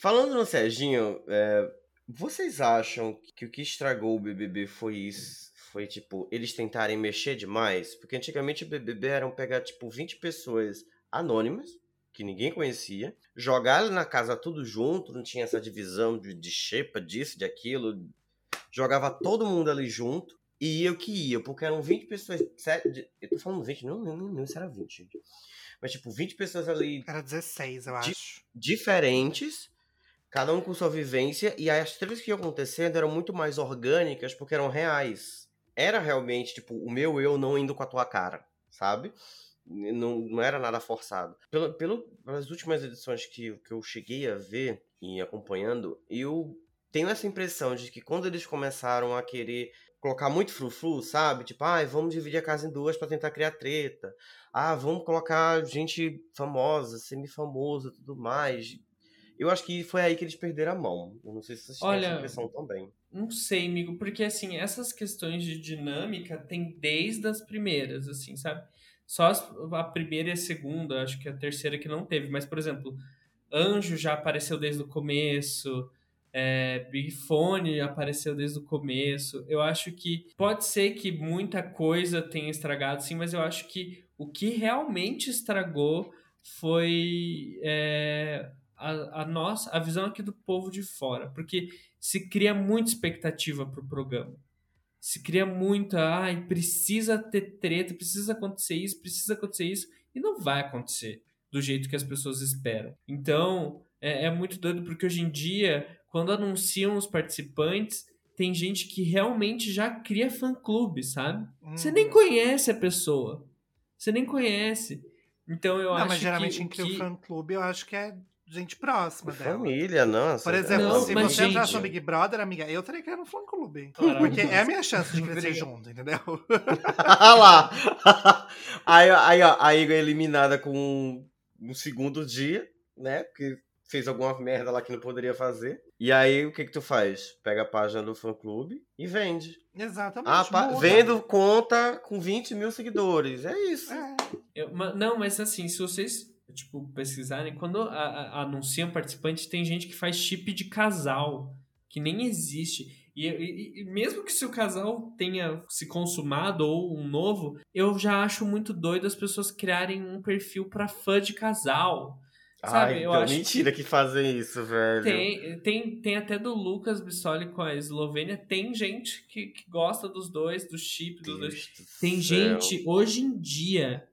Falando no Serginho, é, vocês acham que o que estragou o BBB foi isso? foi tipo, eles tentarem mexer demais, porque antigamente o BBB eram pegar tipo 20 pessoas anônimas, que ninguém conhecia, jogar na casa tudo junto, não tinha essa divisão de, de xepa, disso, de aquilo, jogava todo mundo ali junto, e eu que ia, porque eram 20 pessoas, eu tô falando 20, não, não, não, não isso era 20, gente. Mas tipo, 20 pessoas ali... Era 16, eu acho. diferentes, cada um com sua vivência, e as tretas que iam acontecendo eram muito mais orgânicas porque eram reais. Era realmente, tipo, o meu eu não indo com a tua cara, sabe? Não, não era nada forçado. Pelo, pelo, pelas últimas edições que, que eu cheguei a ver e acompanhando, eu tenho essa impressão de que quando eles começaram a querer colocar muito frufru, sabe? Tipo, ah, vamos dividir a casa em duas pra tentar criar treta. Ah, vamos colocar gente famosa, semi-famosa, tudo mais. Eu acho que foi aí que eles perderam a mão. Eu não sei se vocês têm Olha, essa impressão também. Não sei, amigo, porque assim, essas questões de dinâmica tem desde as primeiras, assim, sabe? Só a primeira e a segunda, acho que a terceira que não teve, mas, por exemplo, Anjo já apareceu desde o começo, é, Big Fone apareceu desde o começo. Eu acho que pode ser que muita coisa tenha estragado, sim, mas eu acho que o que realmente estragou foi é, a, a nossa, a visão aqui do povo de fora, porque se cria muita expectativa pro programa. Se cria muita, ai, precisa ter treta, precisa acontecer isso, precisa acontecer isso, e não vai acontecer do jeito que as pessoas esperam. Então, é, é muito doido, porque hoje em dia, quando anunciam os participantes, tem gente que realmente já cria fã-clube, sabe? Você nem Uhum. conhece a pessoa. Você nem conhece. Então eu Não, acho mas geralmente que, em o crio que... fã-clube eu acho que é gente próxima dela. Família, nossa. Por exemplo, Não, se mas, você entrasse no gente- Big Brother, amiga, eu teria que ir no fã clube. Porque é a minha chance de crescer junto, entendeu? Olha lá. *laughs* aí, aí, ó, a Igor é eliminada com um segundo dia, né? Porque fez alguma merda lá que não poderia fazer. E aí, o que que tu faz? Pega a página do fã-clube e vende. Exatamente. Ah, muda. vendo conta com 20 mil seguidores. É isso. É. Eu- ma- não, mas assim, se vocês tipo, pesquisarem, quando a- a- anunciam participante, tem gente que faz chip de casal, que nem existe. E, e- e mesmo que se o casal tenha se consumado ou um novo, eu já acho muito doido as pessoas criarem um perfil pra fã de casal. Sabe, Ai, eu então, acho mentira que... fazem isso, velho. Tem, tem, tem até do Lucas Bissoli com a Eslovênia. Tem gente que, que gosta dos dois, do chip dos dois. Deus do Tem céu. gente hoje em dia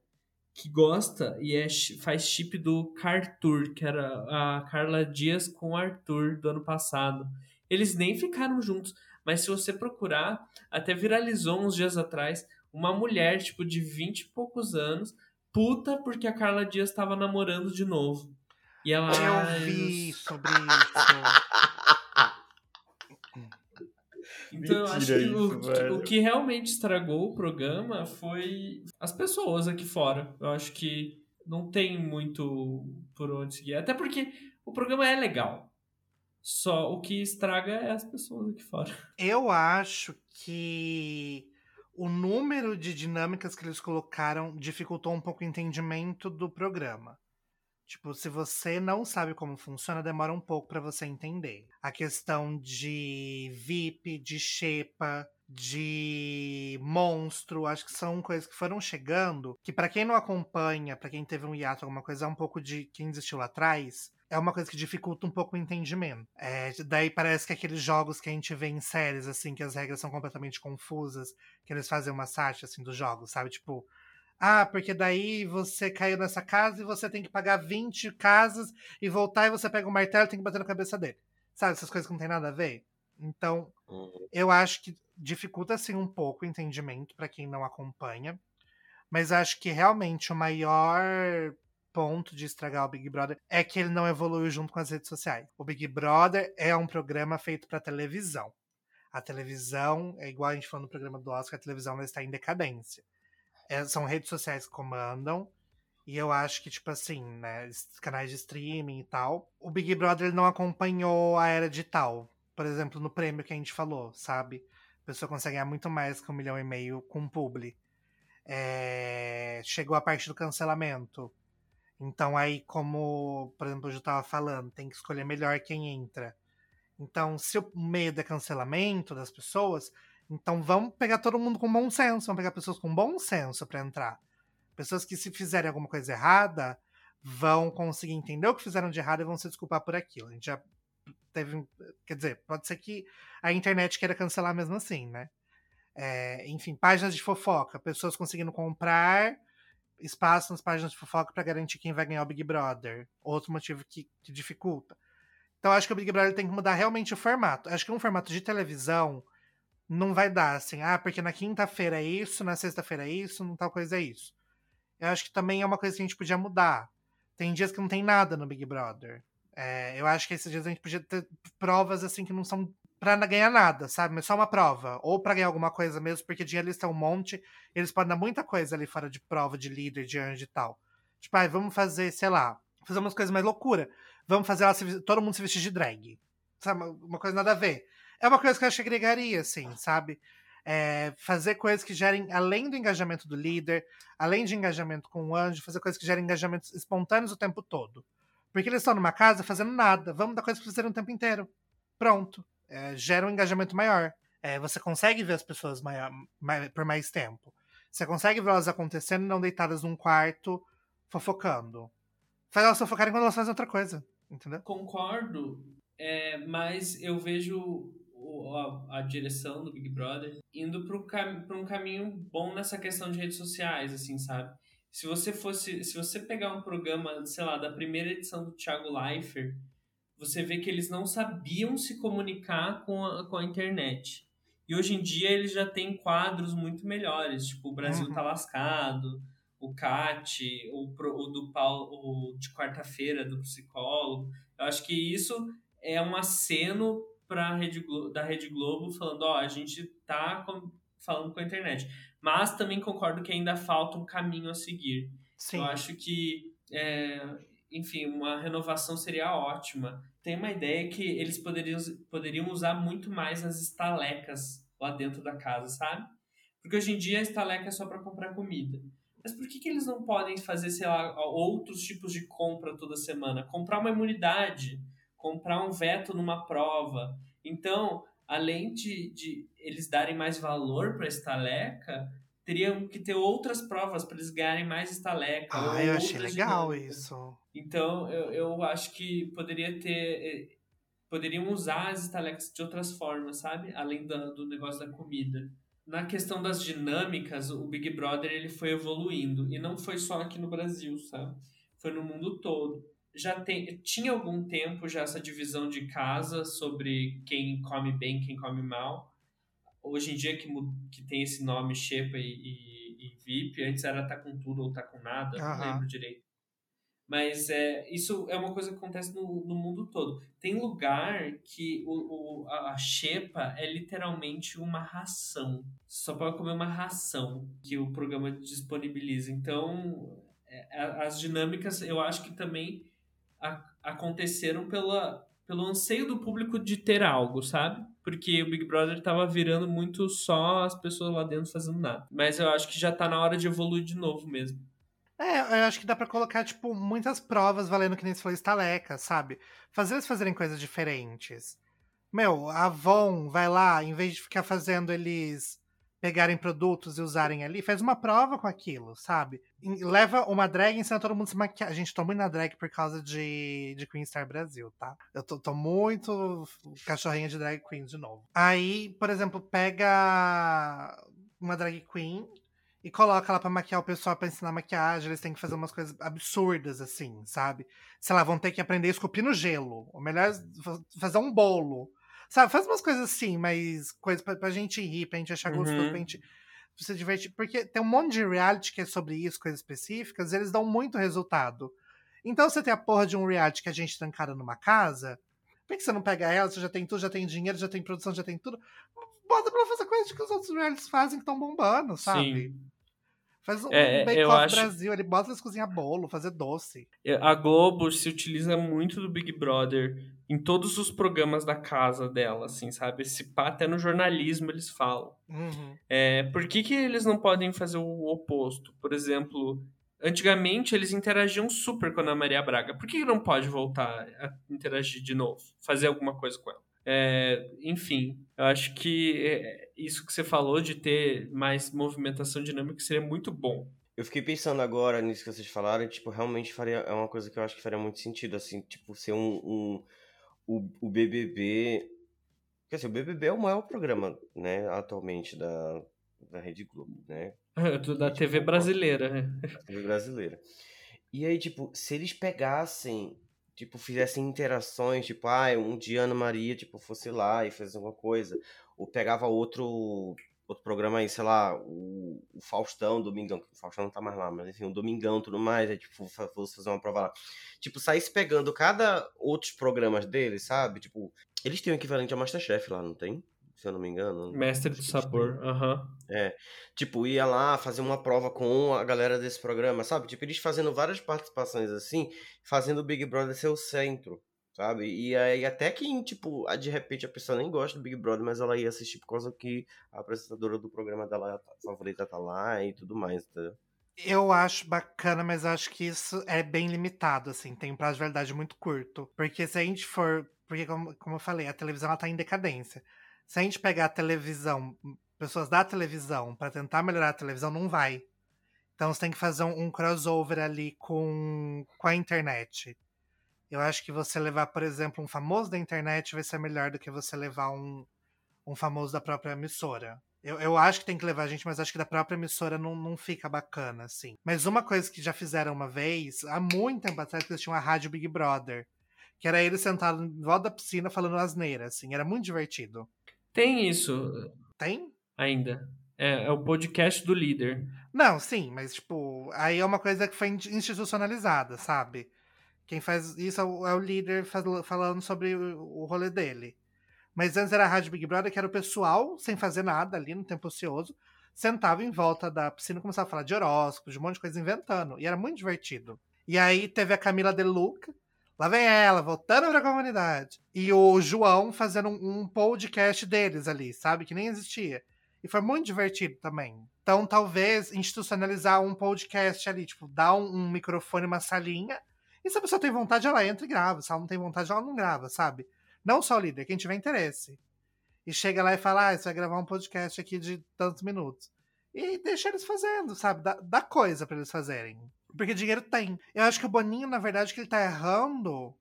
que gosta e é, faz chip do Cartur, que era a Carla Dias com o Arthur do ano passado. Eles nem ficaram juntos, mas se você procurar, até viralizou uns dias atrás uma mulher, tipo, de 20 e poucos anos, puta porque a Carla Dias tava namorando de novo. E ela. "Ai, Eu vi sobre isso. *laughs* Então, eu acho que o, isso, que- velho. o que realmente estragou o programa foi as pessoas aqui fora. Eu acho que não tem muito por onde seguir. Até porque o programa é legal. Só o que estraga é as pessoas aqui fora. *laughs* Eu acho que o número de dinâmicas que eles colocaram dificultou um pouco o entendimento do programa. Tipo, se você não sabe como funciona, demora um pouco pra você entender. A questão de VIP, de xepa, de monstro, acho que são coisas que foram chegando, que pra quem não acompanha, pra quem teve um hiato, alguma coisa, é um pouco de quem existiu lá atrás, é uma coisa que dificulta um pouco o entendimento. É, daí parece que aqueles jogos que a gente vê em séries, assim, que as regras são completamente confusas, que eles fazem uma sátira, assim, dos jogos, sabe? Tipo, ah, porque daí você caiu nessa casa e você tem que pagar 20 casas e voltar e você pega um martelo e tem que bater na cabeça dele. Sabe, essas coisas que não tem nada a ver? Então, Uhum. eu acho que dificulta assim um pouco o entendimento para quem não acompanha. Mas acho que realmente o maior ponto de estragar o Big Brother é que ele não evoluiu junto com as redes sociais. O Big Brother é um programa feito para televisão. A televisão, é igual a gente falou no programa do Oscar, a televisão está em decadência. É, são redes sociais que comandam. E eu acho que, tipo assim, né, canais de streaming e tal. O Big Brother não acompanhou a era digital. Por exemplo, no prêmio que a gente falou, sabe? A pessoa consegue ganhar muito mais que um milhão e meio com publi. É, Chegou a parte do cancelamento. Então aí, como, por exemplo, eu já tava falando, tem que escolher melhor quem entra. Então, se o medo é cancelamento das pessoas, Então vamos pegar todo mundo com bom senso, vamos pegar pessoas com bom senso para entrar. Pessoas que, se fizerem alguma coisa errada, vão conseguir entender o que fizeram de errado e vão se desculpar por aquilo. A gente já teve. Quer dizer, pode ser que a internet queira cancelar mesmo assim, né? É, enfim, páginas de fofoca, pessoas conseguindo comprar espaço nas páginas de fofoca para garantir quem vai ganhar o Big Brother. Outro motivo que, que dificulta. Então acho que o Big Brother tem que mudar realmente o formato. Acho que um formato de televisão não vai dar assim, ah, porque na quinta-feira é isso, na sexta-feira é isso, não tal coisa é isso. Eu acho que também é uma coisa que a gente podia mudar. Tem dias que não tem nada no Big Brother. É, eu acho que esses dias a gente podia ter provas assim que não são pra ganhar nada, sabe? Mas só uma prova. Ou pra ganhar alguma coisa mesmo, porque dinheiro eles têm um monte, eles podem dar muita coisa ali fora de prova, de líder, de anjo e tal. Tipo, ah, vamos fazer, sei lá, fazer umas coisas mais loucura. Vamos fazer se, todo mundo se vestir de drag. Sabe? Uma coisa nada a ver. É uma coisa que eu acho que agregaria, assim, sabe? É, fazer coisas que gerem, além do engajamento do líder, além de engajamento com o anjo, fazer coisas que gerem engajamentos espontâneos o tempo todo. Porque eles estão numa casa fazendo nada. Vamos dar coisas pra fazer o tempo inteiro. Pronto. É, gera um engajamento maior. É, você consegue ver as pessoas maior, mais, por mais tempo. Você consegue ver elas acontecendo não deitadas num quarto fofocando. Faz elas fofocarem quando elas fazem outra coisa. Entendeu? Concordo, é, mas eu vejo a, a, direção do Big Brother indo para um caminho bom nessa questão de redes sociais, assim, sabe? Se você fosse, se você pegar um programa, sei lá, da primeira edição do Thiago Leifert, você vê que eles não sabiam se comunicar com a, com a internet. E hoje em dia eles já têm quadros muito melhores, tipo o Brasil uhum. tá lascado, o CAT, o, o do Paulo, o de quarta-feira do psicólogo. Eu acho que isso é um aceno para Rede da Rede Globo falando, ó, a gente tá com, falando com a internet. Mas também concordo que ainda falta um caminho a seguir. Sim. Eu acho que, é, enfim, uma renovação seria ótima. Tem uma ideia que eles poderiam, poderiam usar muito mais as estalecas lá dentro da casa, sabe? Porque hoje em dia a estaleca é só para comprar comida. Mas por que, que eles não podem fazer, sei lá, outros tipos de compra toda semana? Comprar uma imunidade, comprar um veto numa prova. Então, além de, de eles darem mais valor para a estaleca, teriam que ter outras provas para eles ganharem mais estaleca. Ah, eu achei legal isso. Então, eu, eu acho que poderia ter. Eh, poderiam usar as estalecas de outras formas, sabe? Além do, do negócio da comida. Na questão das dinâmicas, o Big Brother ele foi evoluindo. E não foi só aqui no Brasil, sabe? Foi no mundo todo já tem, tinha algum tempo já essa divisão de casa sobre quem come bem, quem come mal. Hoje em dia que, que tem esse nome Xepa e, e, e, VIP, antes era tá com tudo ou tá com nada, uhum. não lembro direito. Mas é, isso é uma coisa que acontece no, no mundo todo. Tem lugar que o, o, a xepa é literalmente uma ração. Só pode comer uma ração que o programa disponibiliza. Então, é, as dinâmicas eu acho que também aconteceram pela, pelo anseio do público de ter algo, sabe? Porque o Big Brother tava virando muito só as pessoas lá dentro fazendo nada. Mas eu acho que já tá na hora de evoluir de novo mesmo. É, eu acho que dá para colocar, tipo, muitas provas valendo que nem se falou estaleca, sabe? Fazer eles fazerem coisas diferentes. Meu, a Avon vai lá, em vez de ficar fazendo eles pegarem produtos e usarem ali, faz uma prova com aquilo, sabe? Leva uma drag e ensina todo mundo a se maquiar. Gente, tô muito na drag por causa de, de Queen Star Brasil, tá? Eu tô, tô muito cachorrinha de drag queen de novo. Aí, por exemplo, pega uma drag queen e coloca ela pra maquiar o pessoal pra ensinar maquiagem. Eles têm que fazer umas coisas absurdas, assim, sabe? Sei lá, vão ter que aprender a esculpir no gelo. Ou melhor, fazer um bolo. Sabe, faz umas coisas assim, mas coisas pra, pra gente rir, pra gente achar gostoso, uhum. pra gente se divertir. Porque tem um monte de reality que é sobre isso, coisas específicas, eles dão muito resultado. Então você tem a porra de um reality que a gente trancada numa casa, por que você não pega ela? Você já tem tudo, já tem dinheiro, já tem produção, já tem tudo. Bota pra fazer coisas que os outros realities fazem que estão bombando, sabe? Sim. Faz um é, Bake Off acho... Brasil, ele bota eles cozinhar bolo, fazer doce. É, a Globo se utiliza muito do Big Brother em todos os programas da casa dela, assim, sabe? Esse pá, até no jornalismo eles falam. Uhum. É, por que, que eles não podem fazer o oposto? Por exemplo, antigamente eles interagiam super com a Ana Maria Braga. Por que, que não pode voltar a interagir de novo? Fazer alguma coisa com ela? É, enfim, eu acho que é, isso que você falou de ter mais movimentação dinâmica seria muito bom. Eu fiquei pensando agora nisso que vocês falaram, tipo, realmente faria, é uma coisa que eu acho que faria muito sentido, assim, tipo, ser um, um o, o BBB, quer dizer, o BBB é o maior programa, né, atualmente da, da Rede Globo, né? *laughs* da TV tipo, brasileira, né? *laughs* Da TV brasileira. E aí, tipo, se eles pegassem, tipo, fizessem interações, tipo, ah, um dia Ana Maria, tipo, fosse lá e fizesse alguma coisa, ou pegava outro outro programa aí, sei lá, o, o Faustão, Domingão, o Faustão não tá mais lá, mas enfim, o Domingão tudo mais, aí, tipo, fosse fazer uma prova lá. Tipo, saísse pegando cada outros programas deles, sabe? Tipo, eles têm o equivalente a Masterchef lá, não tem? Se eu não me engano. Mestre do sabor, aham. Uhum. É. Tipo, ia lá fazer uma prova com a galera desse programa, sabe? Tipo, eles fazendo várias participações assim, fazendo o Big Brother ser o centro sabe? E aí até que, tipo, de repente a pessoa nem gosta do Big Brother, mas ela ia assistir por causa que a apresentadora do programa dela favorita tá lá e tudo mais, tá? Eu acho bacana, mas acho que isso é bem limitado, assim, tem um prazo de validade muito curto. Porque se a gente for. Porque, como, como eu falei, a televisão ela tá em decadência. Se a gente pegar a televisão, pessoas da televisão, para tentar melhorar a televisão, não vai. Então você tem que fazer um, um crossover ali com, com a internet. Eu acho que você levar, por exemplo, um famoso da internet vai ser melhor do que você levar um, um famoso da própria emissora. Eu, eu acho que tem que levar a gente, mas acho que da própria emissora não, não fica bacana, assim. Mas uma coisa que já fizeram uma vez, há muito tempo atrás, que eles tinham a Rádio Big Brother. Que era ele sentado em volta da piscina falando asneira, assim. Era muito divertido. Tem isso. Tem? Ainda. É, é o podcast do líder. Não, sim, mas, tipo, aí é uma coisa que foi institucionalizada, sabe? Quem faz isso é o, é o líder faz, falando sobre o, o rolê dele. Mas antes era a Rádio Big Brother, que era o pessoal, sem fazer nada ali no tempo ocioso, sentava em volta da piscina e começava a falar de horóscopos, de um monte de coisa inventando. E era muito divertido. E aí teve a Camila De Luca, lá vem ela, voltando pra comunidade. E o João fazendo um, um podcast deles ali, sabe? Que nem existia. E foi muito divertido também. Então, talvez institucionalizar um podcast ali, tipo, dar um, um microfone, uma salinha, e se a pessoa tem vontade, ela entra e grava. Se ela não tem vontade, ela não grava, sabe? Não só o líder, quem tiver interesse. E chega lá e fala, ah, você vai gravar um podcast aqui de tantos minutos. E deixa eles fazendo, sabe? Dá, dá coisa para eles fazerem. Porque dinheiro tem. Eu acho que o Boninho, na verdade, que ele tá errando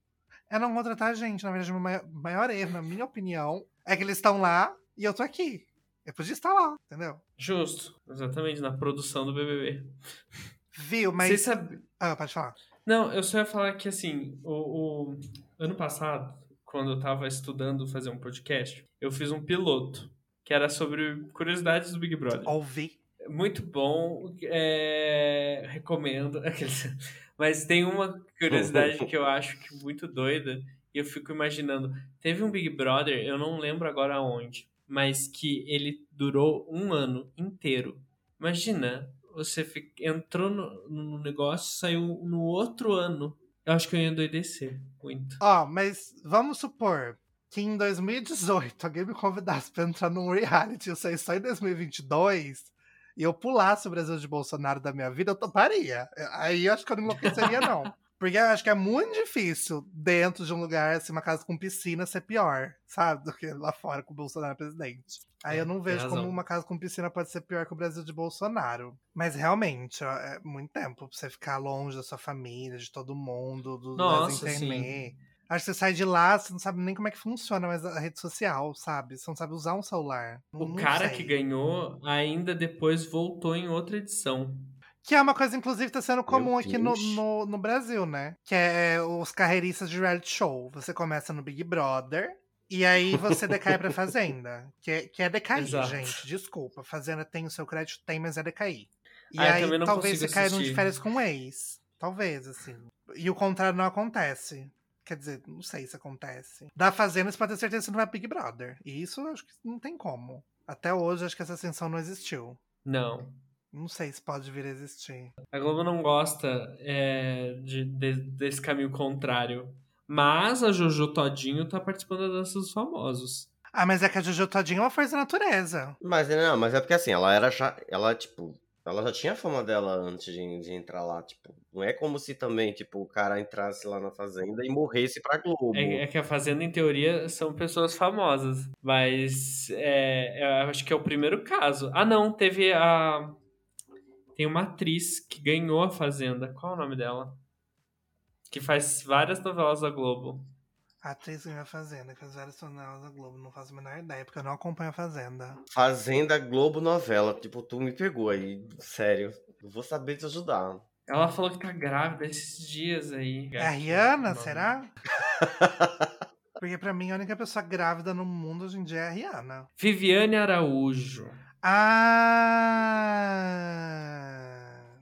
é não contratar a gente. Na verdade, o maior, maior erro, na minha opinião, é que eles estão lá e eu tô aqui. Eu podia estar lá, entendeu? Justo. Exatamente, na produção do BBB. Viu, mas... Você sabe... Ah, pode falar. Não, eu só ia falar que, assim, o, o ano passado, quando eu tava estudando fazer um podcast, eu fiz um piloto, que era sobre curiosidades do Big Brother. Ouvi. Muito bom, é... recomendo. *laughs* Mas tem uma curiosidade que eu acho que muito doida, e eu fico imaginando. Teve um Big Brother, eu não lembro agora onde, mas que ele durou um ano inteiro. Imagina, você fica, entrou no, no negócio, saiu no outro ano. Eu acho que eu ia endoidecer muito. Ó, oh, mas vamos supor que em 2018 alguém me convidasse pra entrar num reality, eu saí só em 2022 e eu pulasse o Brasil de Bolsonaro da minha vida, eu toparia. Aí eu acho que eu não enlouqueceria, não. Porque eu acho que é muito difícil, dentro de um lugar, assim, uma casa com piscina, ser pior, sabe? Do que lá fora com o Bolsonaro presidente. Aí eu não vejo como uma casa com piscina pode ser pior que o Brasil de Bolsonaro. Mas realmente, ó, é muito tempo pra você ficar longe da sua família, de todo mundo, do, Nossa, das internet. Acho que você sai de lá, você não sabe nem como é que funciona mas a rede social, sabe? Você não sabe usar um celular. O não cara sei. que ganhou ainda depois voltou em outra edição. Que é uma coisa, inclusive, tá sendo comum aqui no, no, no, Brasil, né? Que é os carreiristas de reality show. Você começa no Big Brother. E aí você decai pra Fazenda. Que é, que é decair, Exato. gente. Desculpa. Fazenda tem o seu crédito, tem, mas é decair. E Ah, aí também não talvez você caia num de férias com um ex. Talvez, assim. E o contrário não acontece. Quer dizer, não sei se acontece. Da Fazenda, você pode ter certeza que não vai Big Brother. E isso eu acho que não tem como. Até hoje, acho que essa ascensão não existiu. Não. Não sei se pode vir a existir. A Globo não gosta é, de, de- desse caminho contrário. Mas a Jojo Todinho tá participando da Dança dos Famosos. Ah, mas é que a Jojo Todinho é uma força da natureza. Mas não, mas é porque assim, ela era ela tipo Ela já tinha fama dela antes de, de entrar lá, tipo, não é como se também, tipo, o cara entrasse lá na Fazenda e morresse pra Globo. É, é que a Fazenda, em teoria, são pessoas famosas. Mas é, eu acho que é o primeiro caso. Ah, não, teve a. Tem uma atriz que ganhou a Fazenda. Qual é o nome dela? Que faz várias novelas da Globo. A atriz que a Fazenda, que faz várias novelas da Globo, não faço a menor ideia, porque eu não acompanho a Fazenda. Fazenda Globo Novela, tipo, tu me pegou aí, sério. Eu vou saber te ajudar. Ela falou que tá grávida esses dias aí. É a Rihanna, será? *laughs* Porque pra mim a única pessoa grávida no mundo hoje em dia é a Rihanna. Viviane Araújo. Ah!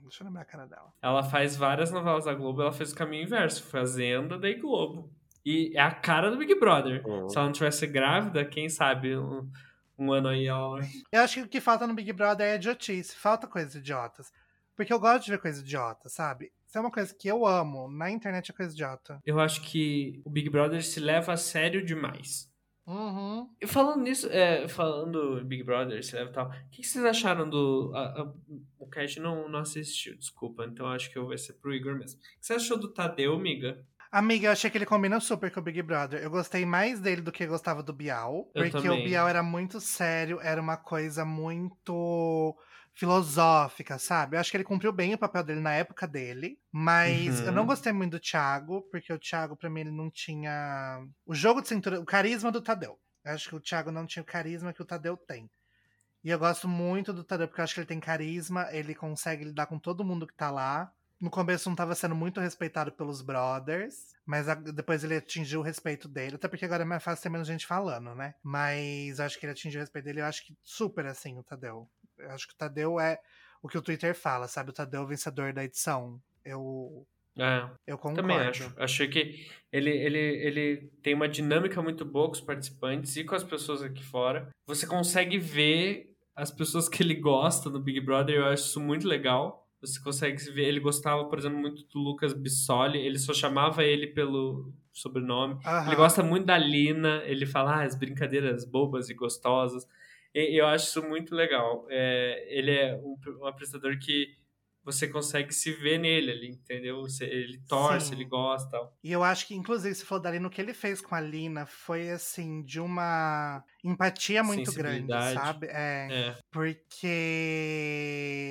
Deixa eu lembrar a cara dela. Ela faz várias novelas da Globo, ela fez o caminho inverso, Fazenda, daí Globo. E é a cara do Big Brother. Uhum. Se ela não tivesse grávida, quem sabe um, um ano aí ela. Eu acho que o que falta no Big Brother é idiotice. Falta coisas idiotas. Porque eu gosto de ver coisa idiota, sabe? Isso é uma coisa que eu amo. Na internet é coisa idiota. Eu acho que o Big Brother se leva a sério demais. Uhum. E falando nisso, é, falando Big Brother, se leva e tal, o que, que vocês acharam do. a- a- o Cat não, não assistiu, desculpa, então acho que eu vai ser pro Igor mesmo. O que você achou do Tadeu, amiga? Amiga, eu achei que ele combina super com o Big Brother. Eu gostei mais dele do que eu gostava do Bial. Eu porque também. o Bial era muito sério, era uma coisa muito filosófica, sabe? Eu acho que ele cumpriu bem o papel dele na época dele. Mas Uhum. eu não gostei muito do Thiago, porque o Thiago, pra mim, ele não tinha. O jogo de cintura, o carisma do Tadeu. Eu acho que o Thiago não tinha o carisma que o Tadeu tem. E eu gosto muito do Tadeu, porque eu acho que ele tem carisma, ele consegue lidar com todo mundo que tá lá. No começo não tava sendo muito respeitado pelos brothers, mas a- depois ele atingiu o respeito dele, até porque agora é mais fácil ter menos gente falando, né? Mas eu acho que ele atingiu o respeito dele, eu acho que super assim, o Tadeu. Eu acho que o Tadeu é o que o Twitter fala, sabe? O Tadeu é o vencedor da edição. Eu, É, eu concordo. também acho. Achei que ele, ele, ele tem uma dinâmica muito boa com os participantes e com as pessoas aqui fora. Você consegue ver as pessoas que ele gosta no Big Brother, eu acho isso muito legal. Você consegue ver, ele gostava, por exemplo, muito do Lucas Bissoli, ele só chamava ele pelo sobrenome. Aham. Ele gosta muito da Lina, ele fala ah, as brincadeiras bobas e gostosas. E eu acho isso muito legal. É, ele é um, um apresentador que você consegue se ver nele ali, entendeu? Ele torce, Sim. ele gosta tal. E eu acho que, inclusive, se for dali no que ele fez com a Lina, foi assim, de uma empatia muito grande, sabe? É. É. Porque,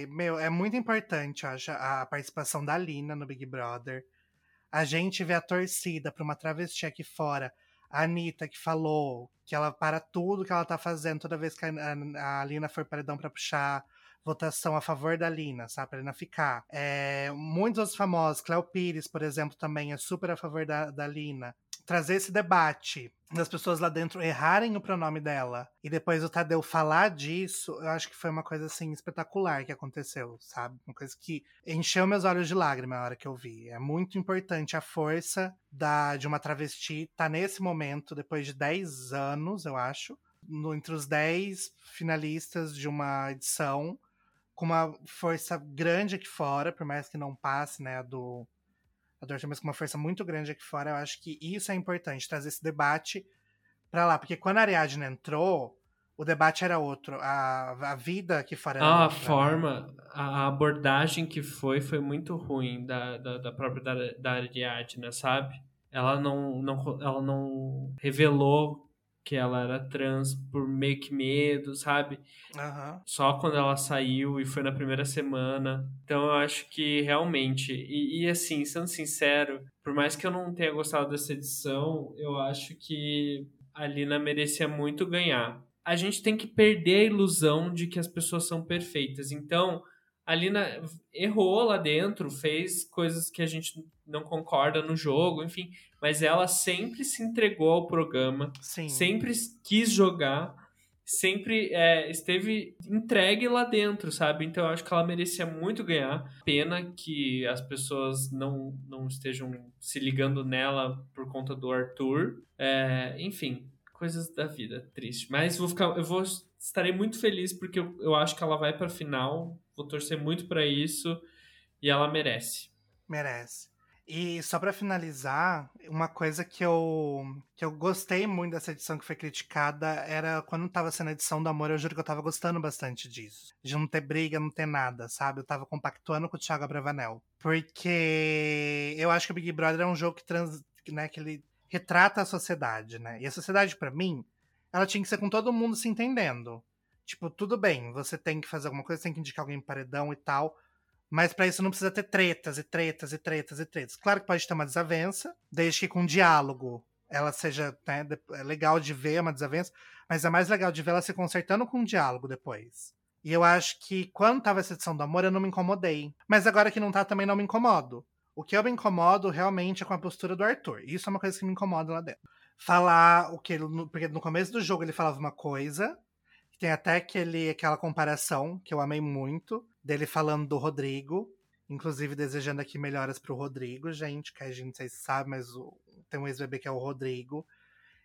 meu, é muito importante, eu acho, a participação da Lina no Big Brother. A gente vê a torcida pra uma travesti aqui fora. A Anitta que falou que ela para tudo que ela tá fazendo toda vez que a, a, a Lina for paredão pra puxar votação a favor da Lina, sabe? Pra Lina ficar. É, muitos outros famosos, Cléo Pires, por exemplo, também é super a favor da, da Lina. Trazer esse debate das pessoas lá dentro errarem o pronome dela e depois o Tadeu falar disso, eu acho que foi uma coisa assim espetacular que aconteceu, sabe? Uma coisa que encheu meus olhos de lágrima na hora que eu vi. É muito importante a força da, de uma travesti tá nesse momento, depois de 10 anos, eu acho, no, entre os 10 finalistas de uma edição, com uma força grande aqui fora, por mais que não passe, né, a do a do Arthur, mas com uma força muito grande aqui fora, eu acho que isso é importante, trazer esse debate pra lá, porque quando a Ariadne entrou, o debate era outro, a, a vida aqui fora Ah, a né? forma, a abordagem que foi, foi muito ruim da, da, da própria da, da Ariadna, sabe? Ela não, não, ela não revelou que ela era trans por meio que medo, sabe? Aham. Só quando ela saiu e foi na primeira semana. Então eu acho que realmente. E, e, assim, sendo sincero, por mais que eu não tenha gostado dessa edição, eu acho que a Lina merecia muito ganhar. A gente tem que perder a ilusão de que as pessoas são perfeitas. Então, a Lina errou lá dentro, fez coisas que a gente não concorda no jogo, enfim. Mas ela sempre se entregou ao programa Sim. sempre quis jogar, sempre é, esteve entregue lá dentro, sabe? Então eu acho que ela merecia muito ganhar. Pena que as pessoas não, não estejam se ligando nela por conta do Arthur. É, enfim, coisas da vida, triste. Mas vou ficar, eu vou estarei muito feliz porque eu, eu acho que ela vai para final. Vou torcer muito para isso e ela merece. Merece. E só pra finalizar, uma coisa que eu, que eu gostei muito dessa edição que foi criticada era quando tava sendo a edição do amor, eu juro que eu tava gostando bastante disso. De não ter briga, não ter nada, sabe? Eu tava compactuando com o Thiago Abravanel. Porque eu acho que o Big Brother é um jogo que, trans, né, que ele retrata a sociedade, né? E a sociedade, para mim, ela tinha que ser com todo mundo se entendendo. Tipo, tudo bem, você tem que fazer alguma coisa, tem que indicar alguém paredão e tal. Mas para isso não precisa ter tretas e tretas e tretas e tretas. Claro que pode ter uma desavença, desde que com diálogo ela seja né, é legal de ver uma desavença, mas é mais legal de ver ela se consertando com diálogo depois. E eu acho que quando tava essa edição do amor, eu não me incomodei. Mas agora que não tá, também não me incomodo. O que eu me incomodo realmente é com a postura do Arthur. Isso é uma coisa que me incomoda lá dentro. Falar o que ele. Porque no começo do jogo ele falava uma coisa. Tem até aquele, aquela comparação que eu amei muito dele falando do Rodrigo, inclusive desejando aqui melhoras pro Rodrigo, gente, que a gente não sei se sabe, mas o, tem um ex-bebê que é o Rodrigo.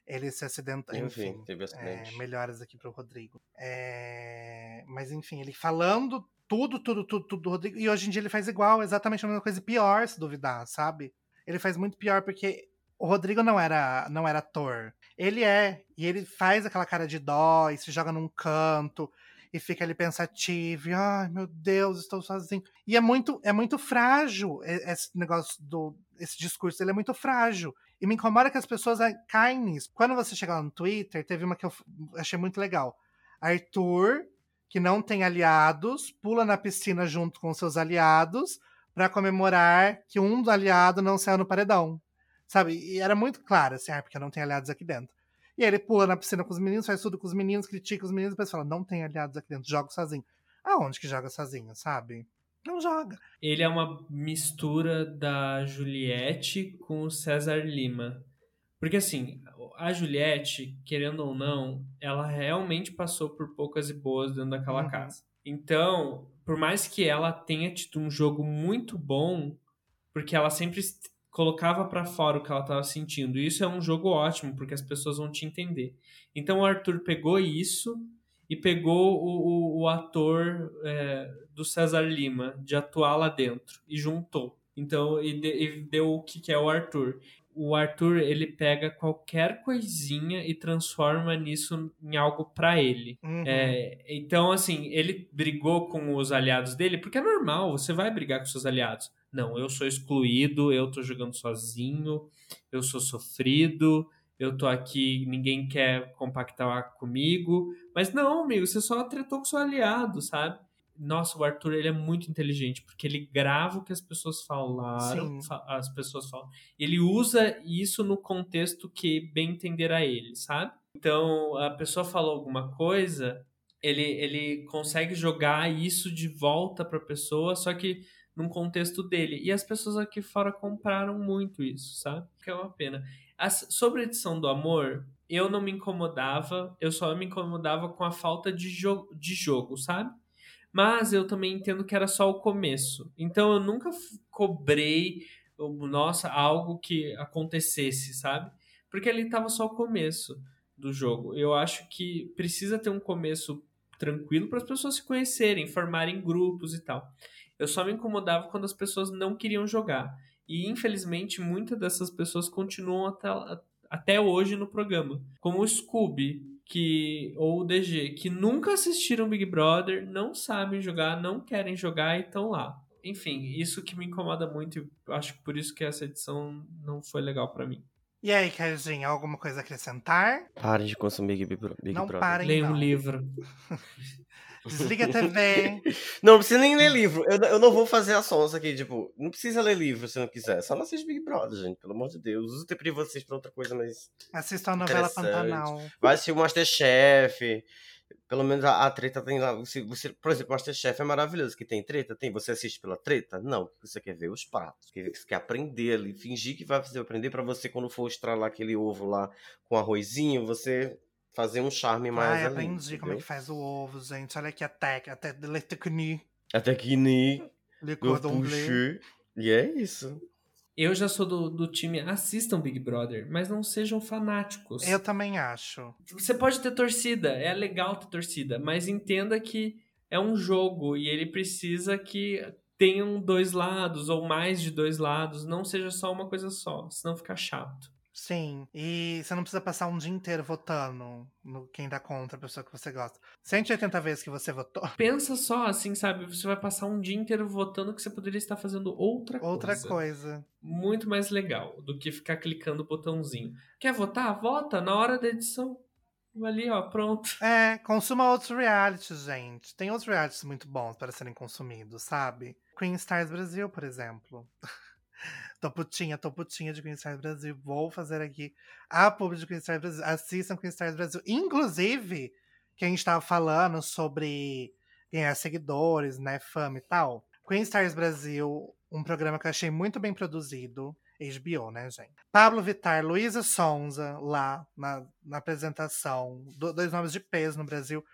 Ele se acidentou. Enfim, enfim teve acidente. É, melhoras aqui pro Rodrigo. É, mas enfim, ele falando tudo, tudo, tudo, tudo do Rodrigo. E hoje em dia ele faz igual, exatamente a mesma coisa, pior, se duvidar, sabe? Ele faz muito pior porque o Rodrigo não era, não era ator. Ele é. E ele faz aquela cara de dó e se joga num canto e fica ali pensativo, e, ai meu Deus, estou sozinho. E é muito, é muito frágil esse negócio do esse discurso, ele é muito frágil. E me incomoda que as pessoas caem nisso. Quando você chega lá no Twitter, teve uma que eu achei muito legal. Arthur, que não tem aliados, pula na piscina junto com seus aliados para comemorar que um do aliado não saiu no paredão. Sabe? E era muito claro, assim, ah, porque não tem aliados aqui dentro. E aí ele pula na piscina com os meninos, faz tudo com os meninos, critica os meninos, depois fala: não tem aliados aqui dentro, joga sozinho. Aonde que joga sozinho, sabe? Não joga. Ele é uma mistura da Juliette com o César Lima. Porque assim, a Juliette, querendo ou não, ela realmente passou por poucas e boas dentro daquela uhum. casa. Então, por mais que ela tenha tido um jogo muito bom, porque ela sempre colocava para fora o que ela estava sentindo. E isso é um jogo ótimo, porque as pessoas vão te entender. Então o Arthur pegou isso e pegou o, o, o ator é, do César Lima de atuar lá dentro e juntou. Então, e, de, e deu o que, que é o Arthur. O Arthur ele pega qualquer coisinha e transforma nisso em algo para ele. Uhum. É, então, assim, ele brigou com os aliados dele, porque é normal, você vai brigar com seus aliados. Não, eu sou excluído, eu tô jogando sozinho, eu sou sofrido, eu tô aqui, ninguém quer compactar comigo. Mas não, amigo, você só tretou com seu aliado, sabe? Nossa, o Arthur ele é muito inteligente, porque ele grava o que as pessoas falaram, fa as pessoas falam. Ele usa isso no contexto que bem entender a ele, sabe? Então, a pessoa falou alguma coisa, ele, ele consegue jogar isso de volta para a pessoa, só que num contexto dele. E as pessoas aqui fora compraram muito isso, sabe? Que é uma pena. As, sobre a edição do amor, eu não me incomodava, eu só me incomodava com a falta de, jo de jogo, sabe? Mas eu também entendo que era só o começo. Então eu nunca cobrei, nossa, algo que acontecesse, sabe? Porque ali tava só o começo do jogo. Eu acho que precisa ter um começo tranquilo para as pessoas se conhecerem, formarem grupos e tal. Eu só me incomodava quando as pessoas não queriam jogar. E infelizmente muitas dessas pessoas continuam até, até hoje no programa. Como o Scooby, que ou o DG, que nunca assistiram Big Brother, não sabem jogar, não querem jogar e estão lá. Enfim, isso que me incomoda muito e acho que por isso que essa edição não foi legal para mim. E aí, Carlinhos, alguma coisa a acrescentar? Parem de consumir Big, Big não Brother. Parem, Leia um livro. *laughs* Desliga a TV. Não, *laughs* não precisa nem ler livro. Eu, eu não vou fazer a sons aqui, tipo, não precisa ler livro se não quiser. Só não assiste Big Brother, gente, pelo amor de Deus. Usa o tempo de vocês pra outra coisa mais. Assista a novela Pantanal. Vai assistir o Masterchef. Pelo menos a, a treta tem lá. Você, você, por exemplo, o Masterchef é maravilhoso. Que tem treta? Tem. Você assiste pela treta? Não. Você quer ver os pratos. Você quer aprender ali. Fingir que vai fazer aprender para você, quando for estralar aquele ovo lá com arrozinho, você fazer um charme mais Ai, ali. aprendi entendeu? como é que faz o ovo, gente. Olha aqui a tec, até le technique. A technique. Le cordon bleu. E é isso. Eu já sou do, do time assistam Big Brother, mas não sejam fanáticos. Eu também acho. Você pode ter torcida, é legal ter torcida, mas entenda que é um jogo e ele precisa que tenham dois lados ou mais de dois lados, não seja só uma coisa só, senão fica chato. Sim, e você não precisa passar um dia inteiro votando no quem dá contra a pessoa que você gosta. 180 vezes que você votou. *laughs* Pensa só, assim, sabe? Você vai passar um dia inteiro votando que você poderia estar fazendo outra, Outra coisa. coisa. Muito mais legal do que ficar clicando o botãozinho. Quer votar? Vota na hora da edição. Ali, ó, pronto. É, consuma outros realities, gente. Tem outros realities muito bons para serem consumidos, sabe? Queen Stars Brasil, por exemplo. *laughs* tô putinha, tô putinha de Queen Stars Brasil. Vou fazer aqui a publi de Queen Stars Brasil. Assistam Queen Stars Brasil. Inclusive, que a gente tava falando sobre ganhar seguidores, né, fama e tal. Queen Stars Brasil, um programa que eu achei muito bem produzido. HBO, né, gente? Pablo Vittar, Luísa Sonza, lá na, na apresentação. do- dois nomes de peso no Brasil.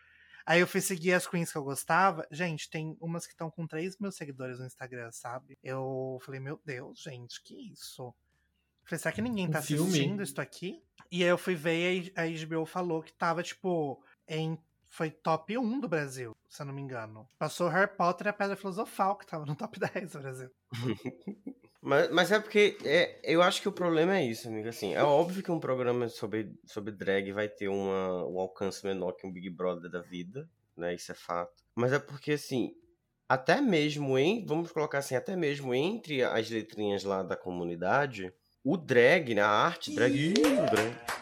Aí eu fui seguir as queens que eu gostava. Gente, tem umas que estão com 3 mil seguidores no Instagram, sabe? Eu falei, meu Deus, gente, que isso? Falei, será que ninguém Um tá filme. assistindo isso aqui? E aí eu fui ver e a HBO falou que tava, tipo, em. Foi top 1 do Brasil, se eu não me engano. Passou Harry Potter e a Pedra Filosofal, que tava no top *laughs* 10 do Brasil. *laughs* Mas, mas é porque é, eu acho que o problema é isso, amigo. Assim, é óbvio que um programa sobre, sobre drag vai ter uma, um alcance menor que um Big Brother da vida, né? Isso é fato. Mas é porque, assim, até mesmo em. Vamos colocar assim, até mesmo entre as letrinhas lá da comunidade, o drag, né? A arte drag. Ih, o drag.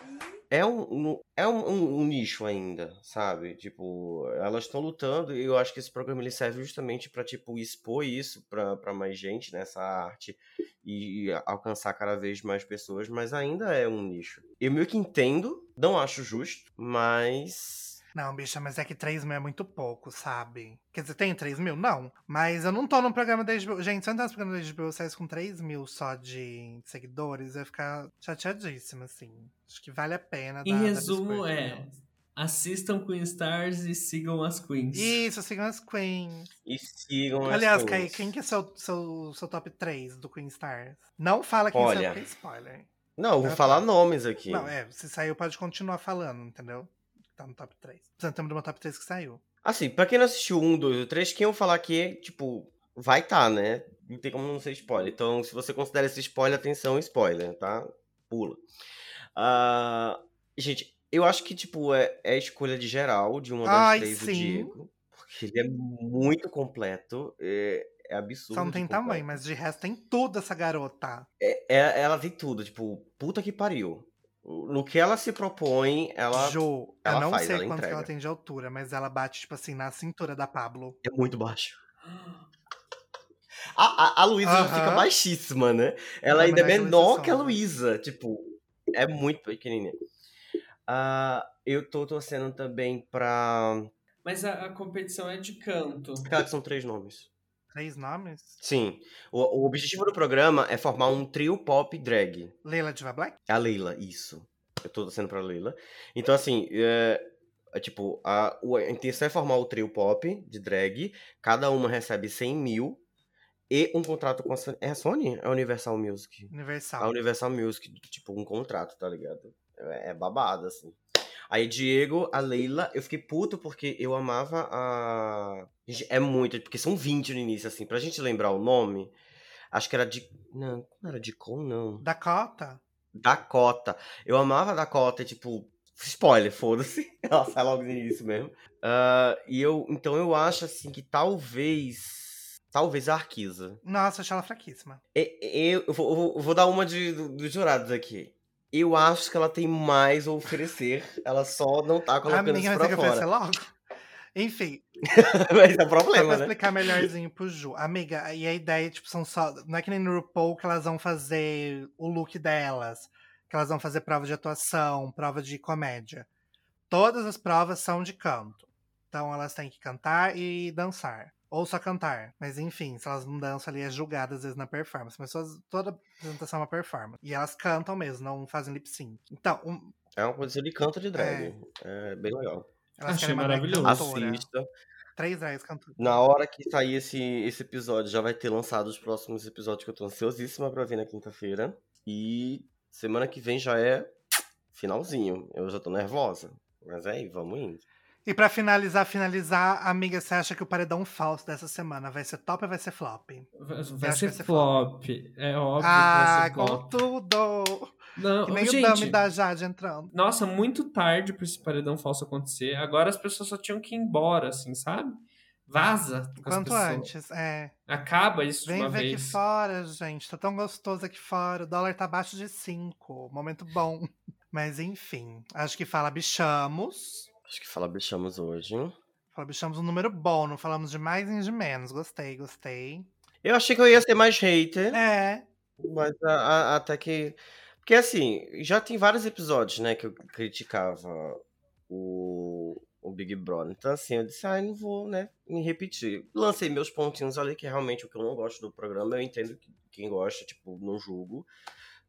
É um, é um, um- um nicho ainda, sabe? Tipo, elas estão lutando e eu acho que esse programa ele serve justamente pra, tipo, expor isso pra mais gente nessa arte e alcançar cada vez mais pessoas, mas ainda é um nicho. Eu meio que entendo, não acho justo, mas. Não, bicha, mas é que 3 mil é muito pouco, sabe? Quer dizer, tem 3 mil? Não. Mas eu não tô num programa da HBO. Gente, se eu entrasse no programa da HBO saísse com 3 mil só de seguidores, eu ia ficar chateadíssima, assim. Acho que vale a pena. Em dar- dar resumo, pra é. Assistam Queen Stars e sigam as Queens. Isso, sigam as Queens. E sigam as Aliás, coisas. Kaique, quem que é seu, seu, seu top 3 do Queen Stars? Não fala quem Olha. saiu, porque é spoiler. Não, eu vou falar nomes aqui. Não, é, se saiu, pode continuar falando, entendeu? Tá no top 3. Precisamos do meu top 3 que saiu. Assim, pra quem não assistiu um, dois ou três, quem eu falar aqui, tipo, vai tá, né? Não tem como não ser spoiler. Então, se você considera esse spoiler, atenção, spoiler, tá? Pula. Ah, gente, eu acho que, tipo, é, é a escolha de geral de uma das três, o sim. Diego. Porque ele é muito completo. É, é absurdo. Só não tem completo. tamanho, mas de resto tem tudo essa garota. É- é- ela tem tudo, tipo, puta que pariu. No que ela se propõe, ela Jo, ela eu não faz, sei ela quanto que ela entrega. tem de altura, mas ela bate, tipo assim, na cintura da Pablo. é muito baixa. A, a, a Luísa Aham. fica baixíssima, né? Ela é ainda é menor que a menor Luísa. Tipo, é muito pequenininha. Ah, eu tô torcendo também pra. Mas a, a competição é de canto. Cara, que são três nomes. Três nomes? Sim. O, o objetivo do programa é formar um trio pop drag. Leila Diva Black? A Leila, isso. Eu tô torcendo pra Leila. Então, assim, é, é tipo, a, a intenção é formar o trio pop de drag. Cada uma recebe 100 mil. E um contrato com a Sony. É a Sony? É a Universal Music? A Universal. Universal Music, tipo, um contrato, tá ligado? É, é babado, assim. Aí, Diego, a Leila, eu fiquei puto porque eu amava a. É muito, porque são 20 no início, assim. Pra gente lembrar o nome, acho que era de. Não, não era de Com, não. Dakota? Dakota. Eu amava a Dakota, tipo, spoiler, foda-se. *laughs* Ela sai logo no início mesmo. Ah, e eu, então eu acho assim que talvez. Talvez a Arquisa. Nossa, achei ela fraquíssima. Eu, eu vou, eu vou- eu vou dar uma de, do- dos jurados aqui. Eu acho que ela tem mais a oferecer. Ela só não tá A colocando isso vai pra ter que oferecer fora. logo. Enfim, *laughs* Mas é só problema, pra né? explicar melhorzinho pro Ju. Amiga, e a ideia, tipo, são só. Não é que nem no RuPaul que elas vão fazer o look delas. Que elas vão fazer prova de atuação, prova de comédia. Todas as provas são de canto. Então elas têm que cantar e dançar. Ou só cantar. Mas enfim, se elas não dançam ali, é julgada às vezes na performance. Mas toda apresentação é uma performance. E elas cantam mesmo, não fazem lip sync. Então, um- É uma coisa de canto de drag. É, bem legal. elas Achei maravilhoso. Assista. Três drags cantando. Na hora que sair esse, esse episódio, já vai ter lançado os próximos episódios que eu tô ansiosíssima pra ver na quinta-feira. E semana que vem já é finalzinho. Eu já tô nervosa. Mas aí, vamos indo. E pra finalizar, finalizar, amiga, você acha que o paredão falso dessa semana vai ser top ou vai ser flop? Vai, vai ser vai ser flop. É óbvio ah, que vai ser com flop. tudo! Não, Que nem o gente, Dami da Jade entrando. nossa, muito tarde pra esse paredão falso acontecer. Agora as pessoas só tinham que ir embora, assim, sabe? Vaza com Quanto antes, é. Acaba isso de Vem uma ver vez. aqui fora, gente. Tá tão gostoso aqui fora. O dólar tá abaixo de 5. Momento bom. *laughs* Mas enfim, acho que fala bichamos. Acho que fala bichamos hoje. Fala bichamos um número bom, não falamos de mais nem de menos. Gostei, gostei. Eu achei que eu ia ser mais hater, É, mas a- a- até que. Porque assim, já tem vários episódios, né, que eu criticava o, o Big Brother. Então, assim, eu disse, ai, não vou, né, me repetir. Lancei meus pontinhos ali, que é realmente o que eu não gosto do programa. Eu entendo que quem gosta, tipo, não julgo.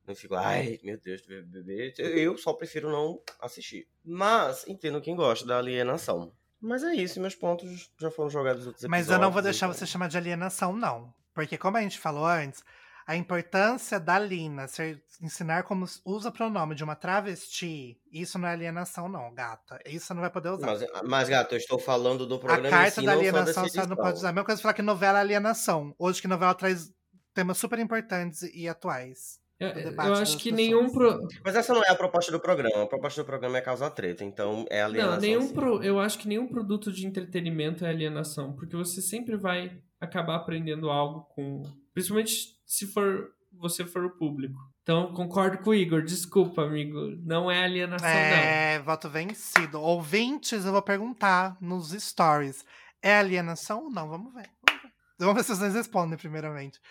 Não fico, ai, meu Deus, BBB. Eu só prefiro não assistir. Mas entendo quem gosta da alienação. Mas é isso, meus pontos já foram jogados outros mas eu não vou deixar então. você chamar de alienação, não. Porque, como a gente falou antes, a importância da Lina ser, ensinar como usa pronome de uma travesti, isso não é alienação, não, gata. Isso não vai poder usar. Mas, mas, gato, eu estou falando do a programa em carta si, da alienação você não pode usar. A mesma coisa falar que novela é alienação. Hoje que novela traz temas super importantes e atuais. Eu, o eu acho que pessoas. nenhum pro... Mas essa não é a proposta do programa. A proposta do programa é causar treta, então é alienação. Não, nenhum sim. pro... eu acho que nenhum produto de entretenimento é alienação, porque você sempre vai acabar aprendendo algo com, principalmente se for você for o público. Então, concordo com o Igor, desculpa, amigo, não é alienação É, voto vencido. Ouvintes, eu vou perguntar nos stories. É alienação ou não? Vamos ver. Vamos ver, Vamos ver se vocês respondem primeiramente.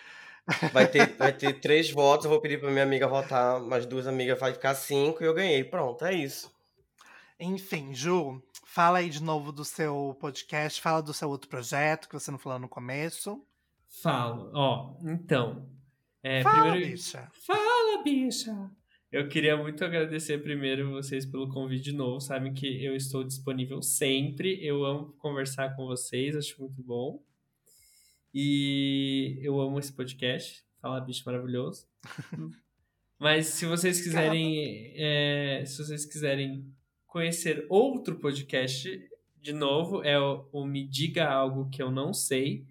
Vai ter, vai ter três votos, eu vou pedir pra minha amiga votar, mais duas amigas vai ficar cinco e eu ganhei. Pronto, é isso. Enfim, Ju, fala aí de novo do seu podcast, fala do seu outro projeto que você não falou no começo. Falo, ó, então, é, fala, primeiro bicha. Fala, bicha! Eu queria muito agradecer primeiro vocês pelo convite de novo. Sabem que eu estou disponível sempre. Eu amo conversar com vocês, acho muito bom. E eu amo esse podcast. Fala, bicho maravilhoso. *laughs* Mas se vocês quiserem, é, se vocês quiserem conhecer outro podcast, de novo, é o, o Me Diga Algo Que Eu Não Sei.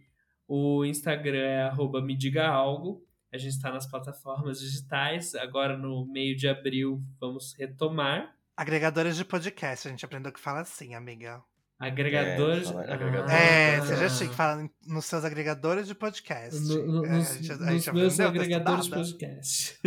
O Instagram é arroba Me Diga Algo. A gente está nas plataformas digitais. Agora, no meio de abril, vamos retomar. Agregadores de podcast, a gente aprendeu que fala assim, amiga. Agregadores. fala agregador. É, Ah. seja chique, fala nos seus agregadores de podcast. No- no- É, nos a gente- a nos gente meus agregadores de podcast.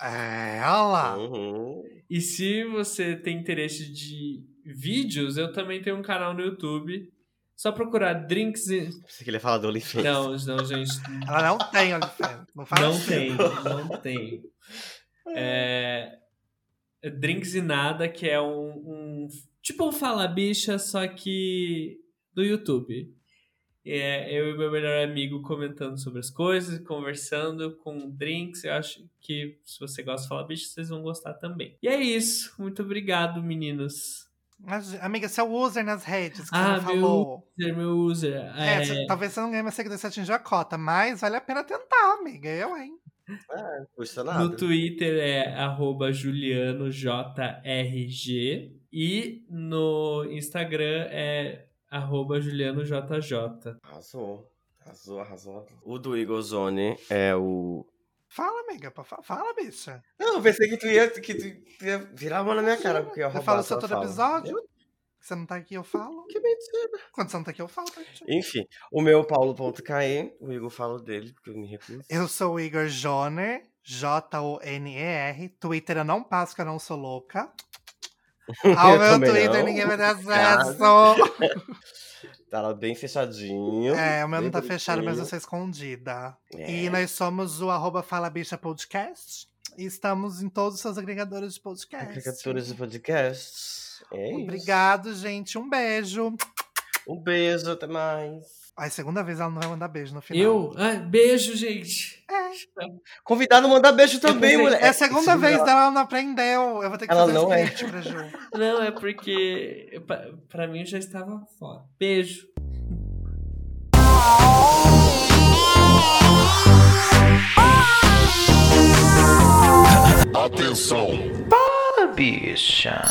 É, olha lá. Uhum. E se você tem interesse de vídeos, eu também tenho um canal no YouTube. Só procurar Drinks e... Pensei que ele ia falar do OnlyFans. Não, não, gente. Ela não tem OnlyFans. Não fala Não assim. tem, não tem. *laughs* É, Drinks e Nada, que é um, um- Tipo um Fala Bicha, só que do YouTube. É, eu e meu melhor amigo comentando sobre as coisas, conversando com drinks. Eu acho que se você gosta de Fala Bicha, vocês vão gostar também. E é isso. Muito obrigado, meninos. Mas, amiga, seu user nas redes que Ah, você não meu falou. Ser meu user. É, É, cê- talvez você não ganhe mais seguidores se atingir a cota, mas vale a pena tentar, amiga. Eu, hein? Não custa nada. No Twitter é arroba julianojrg e no Instagram é arroba julianojj. Arrasou. Arrasou, arrasou. O do Igor Zone é o. Fala, amiga. Fala, bicha. Não, eu pensei que tu ia, que tu ia virar a mão na minha cara, porque eu falo isso todo fala. episódio. Eu- Você não tá aqui, eu falo. Que mentira. Quando você não tá aqui, eu falo. tá? Enfim, o meu Paulo.cae, o Igor fala dele, porque eu me recuso. Eu sou o Igor Joner, J-O-N-E-R. Twitter eu não passo, que eu não sou louca. *laughs* Ao Eu meu Twitter não. ninguém vai ter *laughs* acesso. *laughs* Tá lá bem fechadinho. É, o meu não tá fechado, mas eu sou escondida. É. E nós somos o arroba Fala Bicha Podcast. E estamos em todos os seus agregadores de podcast. Agregadores de podcasts. É. Obrigado, gente. Um beijo. Um beijo, até mais. Ai, segunda vez ela não vai mandar beijo no final. Eu? Ah, beijo, gente. Convidado manda beijo também, mulher. É a segunda Segunda- vez dela, ela não aprendeu. Eu vou ter que Ela fazer não é. pra Ju. *laughs* Não, é porque pra, pra mim já estava fora. Beijo. Fala, bicha.